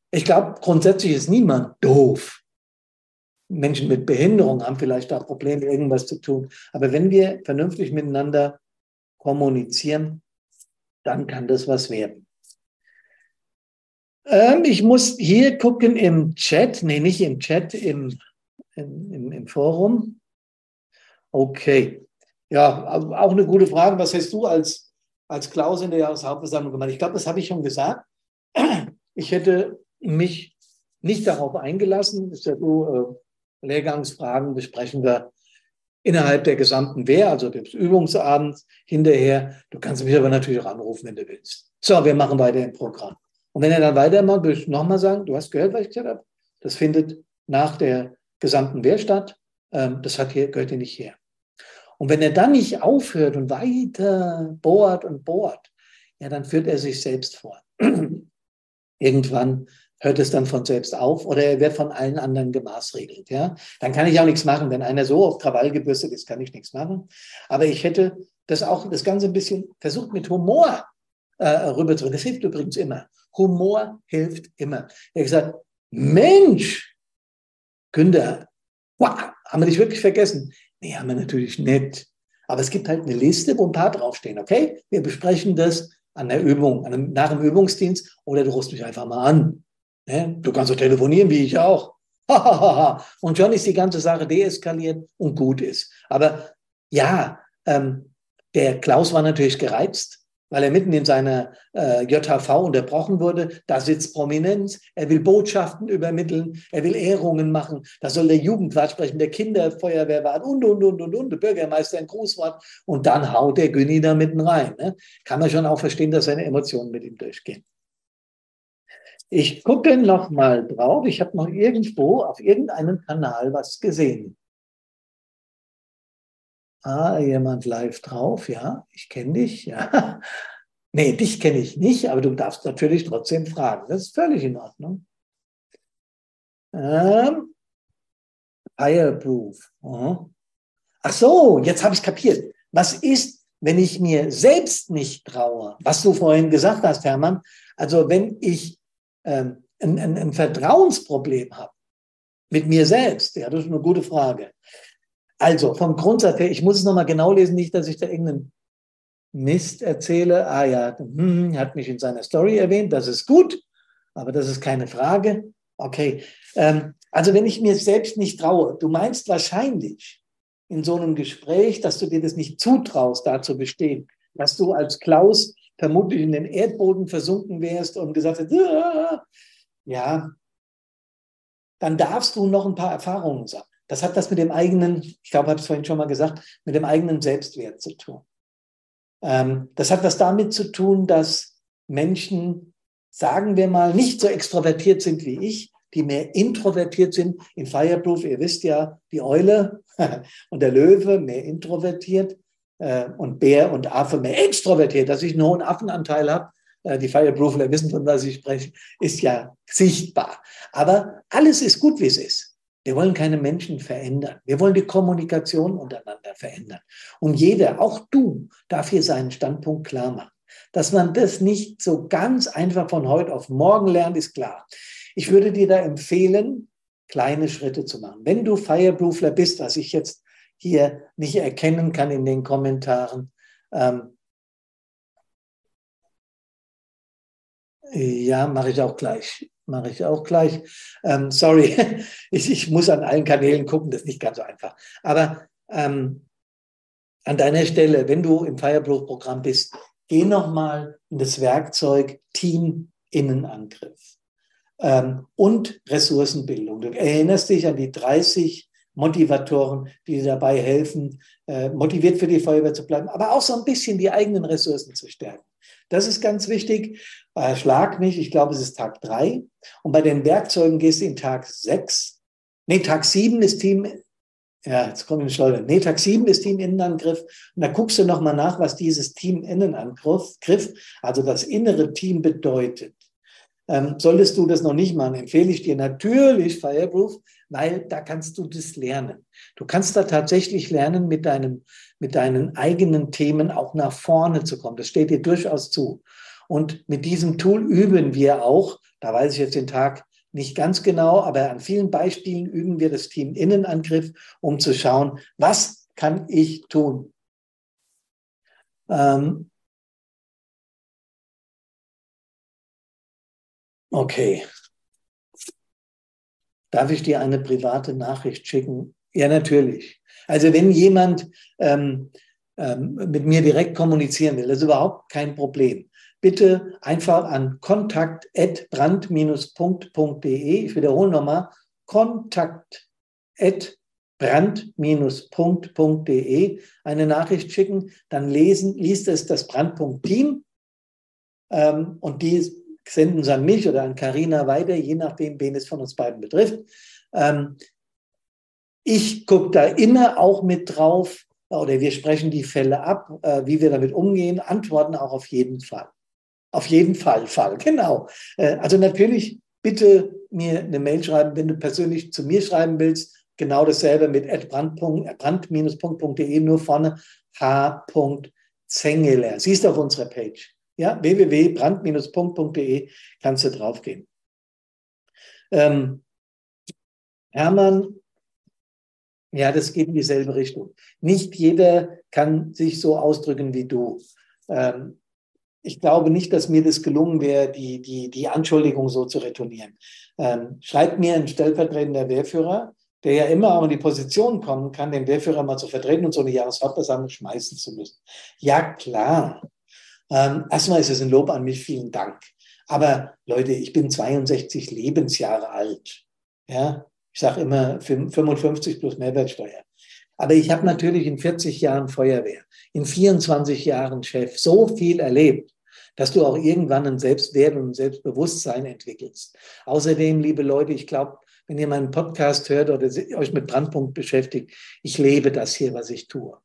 Ich glaube, grundsätzlich ist niemand doof. Menschen mit Behinderung haben vielleicht auch Probleme, irgendwas zu tun. Aber wenn wir vernünftig miteinander kommunizieren, dann kann das was werden. Ähm, ich muss hier gucken im Chat, nee, nicht im Chat, im, im, im Forum. Okay. Ja, auch eine gute Frage. Was hast du als, als Klaus in der Jahreshauptversammlung gemacht? Ich glaube, das habe ich schon gesagt. Ich hätte mich nicht darauf eingelassen. Das ist ja so, äh, Lehrgangsfragen besprechen wir innerhalb der gesamten Wehr, also des Übungsabends hinterher. Du kannst mich aber natürlich auch anrufen, wenn du willst. So, wir machen weiter im Programm. Und wenn er dann weitermacht, würde ich nochmal sagen, du hast gehört, was ich gesagt habe? Das findet nach der gesamten Wehr statt. Ähm, das hat hier, gehört hier nicht her. Und wenn er dann nicht aufhört und weiter bohrt und bohrt, ja, dann führt er sich selbst vor. Irgendwann hört es dann von selbst auf oder er wird von allen anderen gemaßregelt. Ja? Dann kann ich auch nichts machen. Wenn einer so auf Krawall gebürstet ist, kann ich nichts machen. Aber ich hätte das auch, das Ganze ein bisschen versucht mit Humor äh, rüberzubringen. Das hilft übrigens immer. Humor hilft immer. Er hat gesagt, Mensch, Günther, wow, haben wir dich wirklich vergessen? Nee, haben wir natürlich nicht. Aber es gibt halt eine Liste, wo ein paar draufstehen. Okay, wir besprechen das an der Übung, an einem, nach dem Übungsdienst oder du rufst mich einfach mal an. Ne? Du kannst so telefonieren wie ich auch. und schon ist die ganze Sache deeskaliert und gut ist. Aber ja, ähm, der Klaus war natürlich gereizt, weil er mitten in seiner äh, JHV unterbrochen wurde. Da sitzt Prominenz. Er will Botschaften übermitteln. Er will Ehrungen machen. Da soll der Jugendwart sprechen, der Kinderfeuerwehrwart und, und, und, und, und, der Bürgermeister ein Grußwort. Und dann haut der Günni da mitten rein. Ne? Kann man schon auch verstehen, dass seine Emotionen mit ihm durchgehen. Ich gucke noch mal drauf. Ich habe noch irgendwo auf irgendeinem Kanal was gesehen. Ah, jemand live drauf, ja, ich kenne dich, ja. Nee, dich kenne ich nicht, aber du darfst natürlich trotzdem fragen. Das ist völlig in Ordnung. Ähm, Fireproof. Ach so, jetzt habe ich kapiert. Was ist, wenn ich mir selbst nicht traue? Was du vorhin gesagt hast, Hermann. Also wenn ich ähm, ein, ein, ein Vertrauensproblem habe mit mir selbst, ja, das ist eine gute Frage. Also vom Grundsatz her, ich muss es nochmal genau lesen, nicht, dass ich da irgendeinen Mist erzähle. Ah ja, hm, hat mich in seiner Story erwähnt, das ist gut, aber das ist keine Frage. Okay, ähm, also wenn ich mir selbst nicht traue, du meinst wahrscheinlich in so einem Gespräch, dass du dir das nicht zutraust, da zu bestehen, dass du als Klaus vermutlich in den Erdboden versunken wärst und gesagt hättest, ah, ja, dann darfst du noch ein paar Erfahrungen sammeln. Das hat das mit dem eigenen, ich glaube, ich habe es vorhin schon mal gesagt, mit dem eigenen Selbstwert zu tun. Ähm, das hat was damit zu tun, dass Menschen, sagen wir mal, nicht so extrovertiert sind wie ich, die mehr introvertiert sind. In Fireproof, ihr wisst ja, die Eule und der Löwe mehr introvertiert äh, und Bär und Affe mehr extrovertiert. Dass ich einen hohen Affenanteil habe, äh, die Fireproofler wissen, von was ich spreche, ist ja sichtbar. Aber alles ist gut, wie es ist. Wir wollen keine Menschen verändern. Wir wollen die Kommunikation untereinander verändern. Und jeder, auch du, darf hier seinen Standpunkt klar machen. Dass man das nicht so ganz einfach von heute auf morgen lernt, ist klar. Ich würde dir da empfehlen, kleine Schritte zu machen. Wenn du Fireproofler bist, was ich jetzt hier nicht erkennen kann in den Kommentaren, ähm, ja, mache ich auch gleich mache ich auch gleich. Ähm, sorry, ich, ich, muss an allen Kanälen gucken, das ist nicht ganz so einfach. Aber ähm, an deiner Stelle, wenn du im Fireproof-Programm bist, geh nochmal in das Werkzeug Team Innenangriff ähm, und Ressourcenbildung. Du erinnerst dich an die 30 Motivatoren, die dir dabei helfen, äh, motiviert für die Feuerwehr zu bleiben, aber auch so ein bisschen die eigenen Ressourcen zu stärken. Das ist ganz wichtig. Äh, schlag mich, ich glaube, es ist Tag drei. Und bei den Werkzeugen gehst du in Tag sechs. Nee, Tag sieben ist Team, ja, jetzt komme ich in Schleuder. Nee, Tag sieben ist Team Innenangriff. Und da guckst du nochmal nach, was dieses Team Innenangriff, also das innere Team bedeutet. Ähm, solltest du das noch nicht machen, empfehle ich dir natürlich Fireproof, weil da kannst du das lernen. Du kannst da tatsächlich lernen, mit, deinem, mit deinen eigenen Themen auch nach vorne zu kommen. Das steht dir durchaus zu. Und mit diesem Tool üben wir auch, da weiß ich jetzt den Tag nicht ganz genau, aber an vielen Beispielen üben wir das Team Innenangriff, um zu schauen, was kann ich tun. Ähm, Okay. Darf ich dir eine private Nachricht schicken? Ja, natürlich. Also wenn jemand ähm, ähm, mit mir direkt kommunizieren will, das ist überhaupt kein Problem. Bitte einfach an kontakt.brand-punkt.de. Ich wiederhole nochmal, kontakt.brand-punkt.de eine Nachricht schicken, dann lesen, liest es das Brandpunkt-Team ähm, und die senden es an mich oder an Karina weiter, je nachdem, wen es von uns beiden betrifft. Ähm, ich gucke da immer auch mit drauf oder wir sprechen die Fälle ab, äh, wie wir damit umgehen, antworten auch auf jeden Fall. Auf jeden Fall, Fall, genau. Äh, also natürlich bitte mir eine Mail schreiben, wenn du persönlich zu mir schreiben willst. Genau dasselbe mit brand-punkt.de, nur vorne h.zengeler. Siehst du auf unserer Page. Ja, www.brand-punkt.de kannst du draufgehen. Ähm, Hermann, ja, das geht in dieselbe Richtung. Nicht jeder kann sich so ausdrücken wie du. Ähm, ich glaube nicht, dass mir das gelungen wäre, die, die, die Anschuldigung so zu retournieren. Ähm, schreibt mir ein stellvertretender Wehrführer, der ja immer auch in die Position kommen kann, den Wehrführer mal zu vertreten und so eine Jahreshauptversammlung schmeißen zu müssen. Ja, klar. Ähm, erstmal ist es ein Lob an mich, vielen Dank. Aber Leute, ich bin 62 Lebensjahre alt. Ja, ich sage immer 55 plus Mehrwertsteuer. Aber ich habe natürlich in 40 Jahren Feuerwehr, in 24 Jahren Chef so viel erlebt, dass du auch irgendwann ein Selbstwert und ein Selbstbewusstsein entwickelst. Außerdem, liebe Leute, ich glaube, wenn ihr meinen Podcast hört oder euch mit Brandpunkt beschäftigt, ich lebe das hier, was ich tue.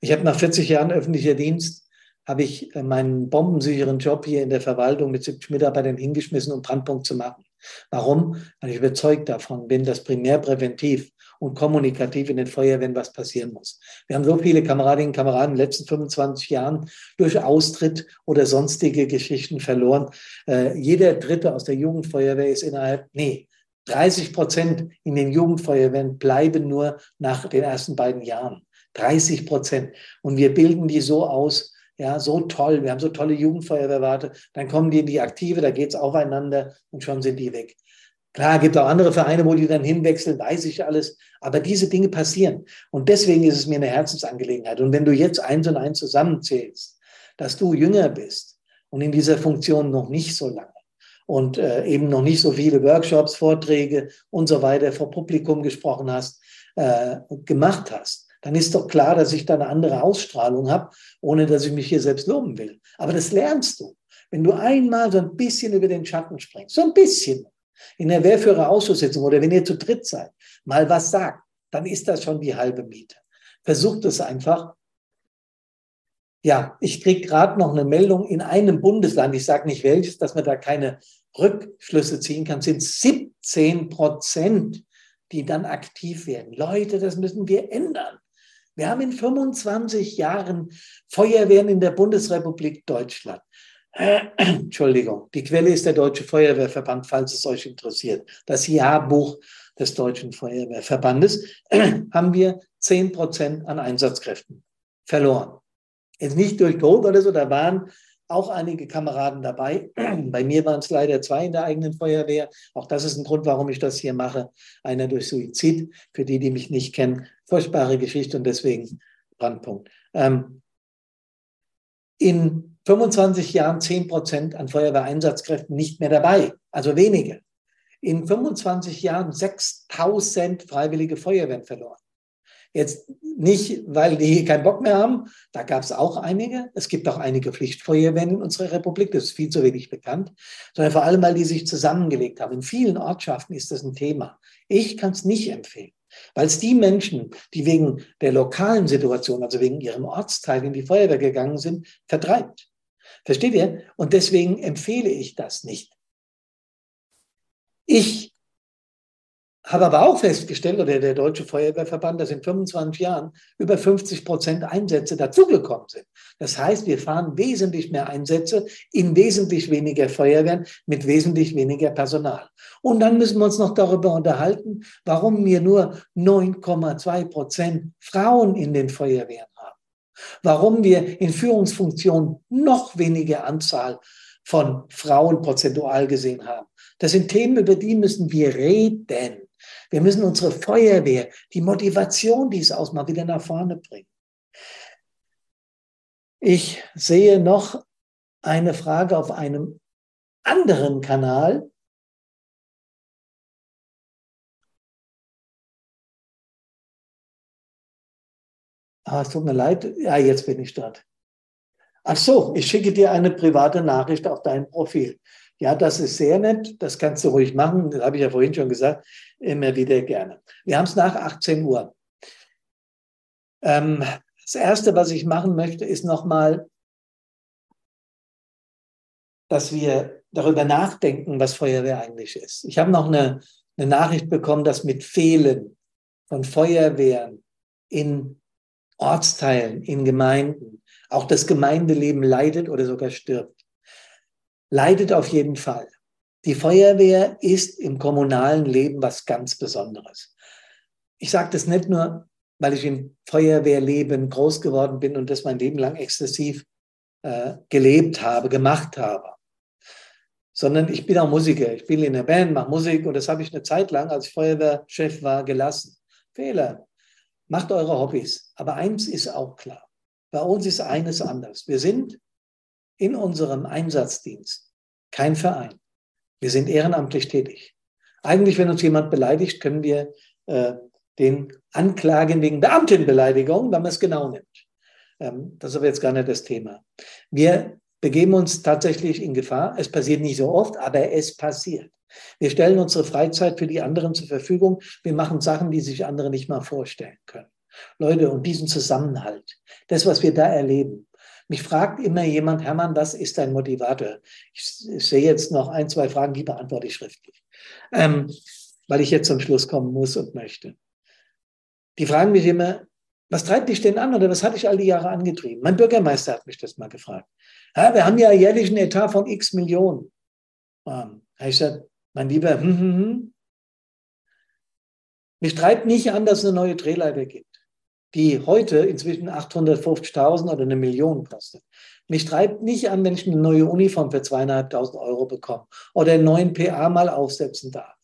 Ich habe nach 40 Jahren öffentlicher Dienst habe ich äh, meinen bombensicheren Job hier in der Verwaltung mit 70 Mitarbeitern hingeschmissen, um Brandpunkt zu machen. Warum? Weil ich überzeugt davon bin, dass primär präventiv und kommunikativ in den Feuerwehren was passieren muss. Wir haben so viele Kameradinnen und Kameraden in den letzten 25 Jahren durch Austritt oder sonstige Geschichten verloren. Äh, jeder Dritte aus der Jugendfeuerwehr ist innerhalb, nee, 30 Prozent in den Jugendfeuerwehren bleiben nur nach den ersten beiden Jahren. 30 Prozent. Und wir bilden die so aus, ja, so toll, wir haben so tolle Jugendfeuerwehrwarte, dann kommen die in die Aktive, da geht es aufeinander und schon sind die weg. Klar, gibt auch andere Vereine, wo die dann hinwechseln, weiß ich alles. Aber diese Dinge passieren. Und deswegen ist es mir eine Herzensangelegenheit. Und wenn du jetzt eins und eins zusammenzählst, dass du jünger bist und in dieser Funktion noch nicht so lange und äh, eben noch nicht so viele Workshops, Vorträge und so weiter vor Publikum gesprochen hast, äh, gemacht hast, dann ist doch klar, dass ich da eine andere Ausstrahlung habe, ohne dass ich mich hier selbst loben will. Aber das lernst du. Wenn du einmal so ein bisschen über den Schatten springst, so ein bisschen, in der Wehrführerausschusssitzung oder wenn ihr zu dritt seid, mal was sagt, dann ist das schon die halbe Miete. Versucht es einfach. Ja, ich kriege gerade noch eine Meldung in einem Bundesland, ich sage nicht welches, dass man da keine Rückschlüsse ziehen kann, sind 17 Prozent, die dann aktiv werden. Leute, das müssen wir ändern. Wir haben in 25 Jahren Feuerwehren in der Bundesrepublik Deutschland. Entschuldigung, die Quelle ist der Deutsche Feuerwehrverband, falls es euch interessiert. Das Jahrbuch des Deutschen Feuerwehrverbandes haben wir 10 Prozent an Einsatzkräften verloren. Jetzt nicht durch Tod oder so, da waren auch einige Kameraden dabei. Bei mir waren es leider zwei in der eigenen Feuerwehr. Auch das ist ein Grund, warum ich das hier mache. Einer durch Suizid, für die, die mich nicht kennen. Furchtbare Geschichte und deswegen Brandpunkt. Ähm, in 25 Jahren 10 Prozent an Feuerwehreinsatzkräften nicht mehr dabei, also wenige. In 25 Jahren 6000 freiwillige Feuerwehren verloren. Jetzt nicht, weil die keinen Bock mehr haben, da gab es auch einige. Es gibt auch einige Pflichtfeuerwehren in unserer Republik, das ist viel zu wenig bekannt, sondern vor allem, weil die sich zusammengelegt haben. In vielen Ortschaften ist das ein Thema. Ich kann es nicht empfehlen. Weil es die Menschen, die wegen der lokalen Situation, also wegen ihrem Ortsteil in die Feuerwehr gegangen sind, vertreibt. Versteht ihr? Und deswegen empfehle ich das nicht. Ich habe aber auch festgestellt, oder der Deutsche Feuerwehrverband, dass in 25 Jahren über 50 Prozent Einsätze dazugekommen sind. Das heißt, wir fahren wesentlich mehr Einsätze in wesentlich weniger Feuerwehren mit wesentlich weniger Personal. Und dann müssen wir uns noch darüber unterhalten, warum wir nur 9,2 Prozent Frauen in den Feuerwehren haben. Warum wir in Führungsfunktionen noch weniger Anzahl von Frauen prozentual gesehen haben. Das sind Themen, über die müssen wir reden. Wir müssen unsere Feuerwehr, die Motivation, die es ausmacht, wieder nach vorne bringen. Ich sehe noch eine Frage auf einem anderen Kanal. Ah, es tut mir leid. Ja, jetzt bin ich dort. Ach so, ich schicke dir eine private Nachricht auf dein Profil. Ja, das ist sehr nett, das kannst du ruhig machen, das habe ich ja vorhin schon gesagt, immer wieder gerne. Wir haben es nach 18 Uhr. Ähm, das Erste, was ich machen möchte, ist nochmal, dass wir darüber nachdenken, was Feuerwehr eigentlich ist. Ich habe noch eine, eine Nachricht bekommen, dass mit Fehlen von Feuerwehren in Ortsteilen, in Gemeinden, auch das Gemeindeleben leidet oder sogar stirbt leidet auf jeden Fall. Die Feuerwehr ist im kommunalen Leben was ganz Besonderes. Ich sage das nicht nur, weil ich im Feuerwehrleben groß geworden bin und das mein Leben lang exzessiv äh, gelebt habe, gemacht habe, sondern ich bin auch Musiker. Ich bin in der Band, mache Musik und das habe ich eine Zeit lang, als ich Feuerwehrchef war, gelassen. Fehler. Macht eure Hobbys. Aber eins ist auch klar. Bei uns ist eines anders. Wir sind in unserem Einsatzdienst kein Verein. Wir sind ehrenamtlich tätig. Eigentlich, wenn uns jemand beleidigt, können wir äh, den anklagen wegen Beamtenbeleidigung, wenn man es genau nimmt. Ähm, das ist aber jetzt gar nicht das Thema. Wir begeben uns tatsächlich in Gefahr. Es passiert nicht so oft, aber es passiert. Wir stellen unsere Freizeit für die anderen zur Verfügung. Wir machen Sachen, die sich andere nicht mal vorstellen können. Leute, und diesen Zusammenhalt, das, was wir da erleben. Mich fragt immer jemand, Hermann, was ist dein Motivator? Ich, sehe jetzt noch ein, zwei Fragen, die beantworte ich schriftlich, ähm, weil ich jetzt zum Schluss kommen muss und möchte. Die fragen mich immer, was treibt dich denn an oder was hat dich all die Jahre angetrieben? Mein Bürgermeister hat mich das mal gefragt. Ja, wir haben ja jährlich einen Etat von x Millionen. Ähm, ich gesagt, mein Lieber, hm, hm, hm. mich treibt nicht an, dass es eine neue Drehleiter gibt, die heute inzwischen 850.000 oder eine Million kostet. Mich treibt nicht an, wenn ich eine neue Uniform für zweieinhalbtausend Euro bekomme oder einen neuen PA mal aufsetzen darf.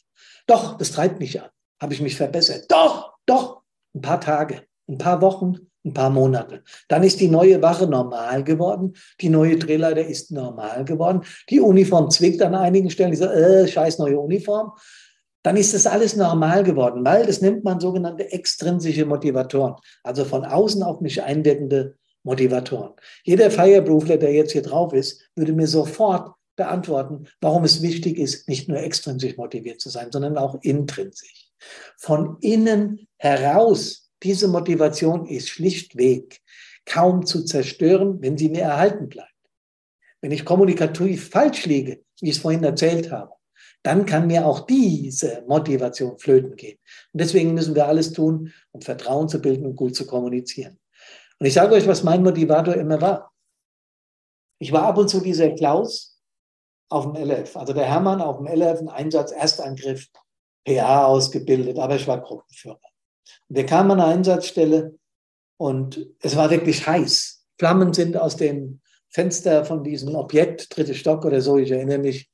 Doch, das treibt mich an. Habe ich mich verbessert? Doch, doch, ein paar Tage, ein paar Wochen, ein paar Monate. Dann ist die neue Wache normal geworden. Die neue Drehleiter ist normal geworden. Die Uniform zwickt an einigen Stellen. Ich sage, äh, scheiß neue Uniform. Dann ist das alles normal geworden, weil das nennt man sogenannte extrinsische Motivatoren. Also von außen auf mich einwirkende Motivatoren. Jeder Fireproofler, der jetzt hier drauf ist, würde mir sofort beantworten, warum es wichtig ist, nicht nur extrinsisch motiviert zu sein, sondern auch intrinsisch. Von innen heraus, diese Motivation ist schlichtweg kaum zu zerstören, wenn sie mir erhalten bleibt. Wenn ich kommunikativ falsch liege, wie ich es vorhin erzählt habe, dann kann mir auch diese Motivation flöten gehen. Und deswegen müssen wir alles tun, um Vertrauen zu bilden und gut zu kommunizieren. Und ich sage euch, was mein Motivator immer war. Ich war ab und zu dieser Klaus auf dem LF, also der Hermann auf dem LF, ein Einsatz, Erstangriff, PA ausgebildet, aber ich war Gruppenführer. Und wir kamen an eine Einsatzstelle und es war wirklich heiß. Flammen sind aus dem Fenster von diesem Objekt, dritte Stock oder so, ich erinnere mich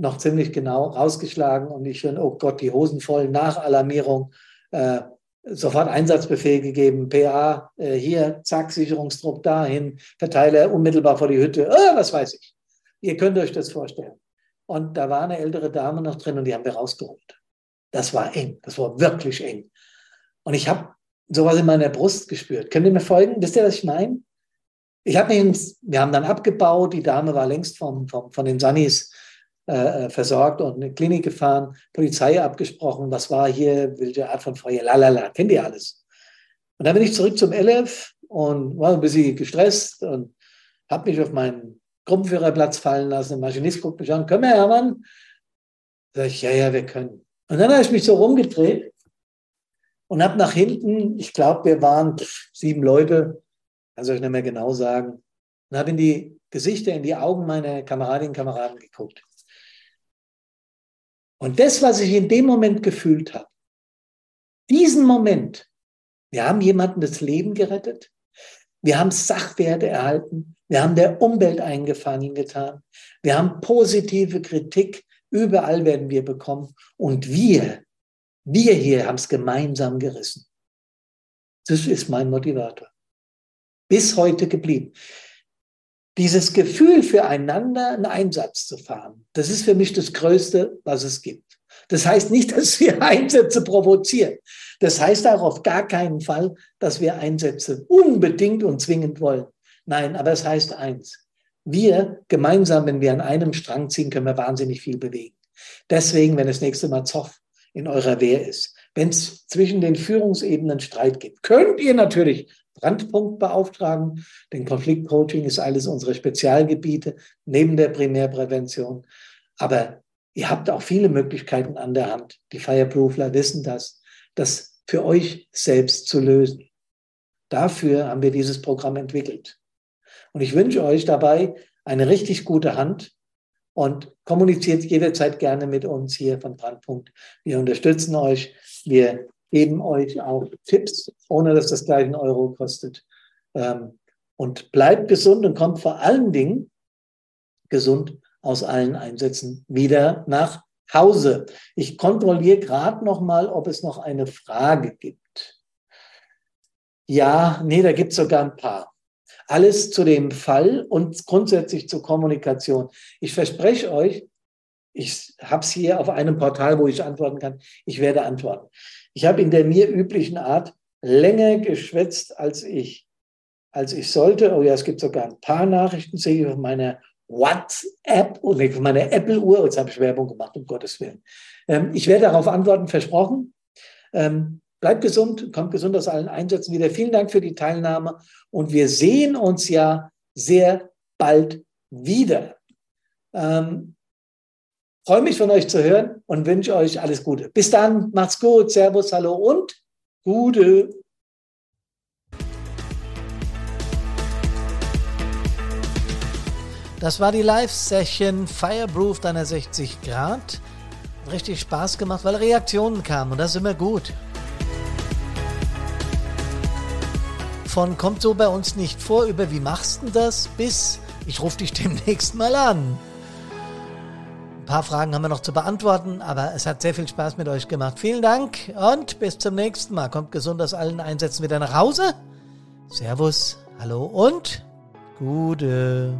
noch ziemlich genau, rausgeschlagen und ich höre, oh Gott, die Hosen voll, Nachalarmierung, äh, sofort Einsatzbefehl gegeben, PA äh, hier, zack, Sicherungstrupp dahin, Verteiler unmittelbar vor die Hütte, äh, was weiß ich. Ihr könnt euch das vorstellen. Und da war eine ältere Dame noch drin und die haben wir rausgeholt. Das war eng, das war wirklich eng. Und ich habe sowas in meiner Brust gespürt. Könnt ihr mir folgen? Wisst ihr, was ich meine? Ich habe mich, wir haben dann abgebaut, die Dame war längst vom, vom, von den Sunnis äh, äh, versorgt und in eine Klinik gefahren, Polizei abgesprochen, was war hier, welche Art von Feuer, lalala, kennt ihr alles. Und dann bin ich zurück zum LF und war ein bisschen gestresst und habe mich auf meinen Gruppenführerplatz fallen lassen. Der Maschinist guckt mich an, können wir, Hermann? Sag ich, ja, ja, wir können. Und dann habe ich mich so rumgedreht und habe nach hinten, ich glaube, wir waren sieben Leute, kann ich euch nicht mehr genau sagen, und habe in die Gesichter, in die Augen meiner Kameradinnen und Kameraden geguckt. Und das, was ich in dem Moment gefühlt habe, diesen Moment, wir haben jemanden das Leben gerettet, wir haben Sachwerte erhalten, wir haben der Umwelt eingefangen getan, wir haben positive Kritik Überall werden wir bekommen. Und wir, wir hier haben es gemeinsam gerissen. Das ist mein Motivator. Bis heute geblieben. Dieses Gefühl füreinander einen Einsatz zu fahren, das ist für mich das Größte, was es gibt. Das heißt nicht, dass wir Einsätze provozieren. Das heißt auch auf gar keinen Fall, dass wir Einsätze unbedingt und zwingend wollen. Nein, aber es heißt eins. Wir gemeinsam, wenn wir an einem Strang ziehen, können wir wahnsinnig viel bewegen. Deswegen, wenn das nächste Mal Zoff in eurer Wehr ist, wenn es zwischen den Führungsebenen Streit gibt, könnt ihr natürlich Brandpunkt beauftragen. Denn Konfliktcoaching ist alles unsere Spezialgebiete neben der Primärprävention. Aber ihr habt auch viele Möglichkeiten an der Hand. Die Fireproofler wissen das, das für euch selbst zu lösen. Dafür haben wir dieses Programm entwickelt. Und ich wünsche euch dabei eine richtig gute Hand und kommuniziert jederzeit gerne mit uns hier von Brandpunkt. Wir unterstützen euch. Wir geben euch auch Tipps, ohne dass das gleich einen Euro kostet. Ähm, und bleibt gesund und kommt vor allen Dingen gesund aus allen Einsätzen wieder nach Hause. Ich kontrolliere gerade noch mal, ob es noch eine Frage gibt. Ja, nee, da gibt es sogar ein paar. Alles zu dem Fall und grundsätzlich zur Kommunikation. Ich verspreche euch, ich habe es hier auf einem Portal, wo ich antworten kann. Ich werde antworten. Ich habe in der mir üblichen Art länger geschwätzt, als ich, als ich sollte. Oh ja, es gibt sogar ein paar Nachrichten, sehe ich auf meiner WhatsApp und auf meiner Apple-Uhr. Jetzt habe ich Werbung gemacht, um Gottes Willen. Ähm, ich werde darauf antworten, versprochen. Ähm, bleibt gesund, kommt gesund aus allen Einsätzen wieder. Vielen Dank für die Teilnahme und wir sehen uns ja sehr bald wieder. Ähm, freue mich von euch zu hören und wünsche euch alles Gute. Bis dann, macht's gut, Servus, Hallo und Gute. Das war die Live-Session Fireproof deiner 60 Grad. Richtig Spaß gemacht, weil Reaktionen kamen und das ist immer gut. Von kommt so bei uns nicht vor über wie machst du das bis ich rufe dich demnächst mal an paar Fragen haben wir noch zu beantworten, aber es hat sehr viel Spaß mit euch gemacht. Vielen Dank und bis zum nächsten Mal. Kommt gesund aus allen Einsätzen wieder nach Hause. Servus, hallo und gute.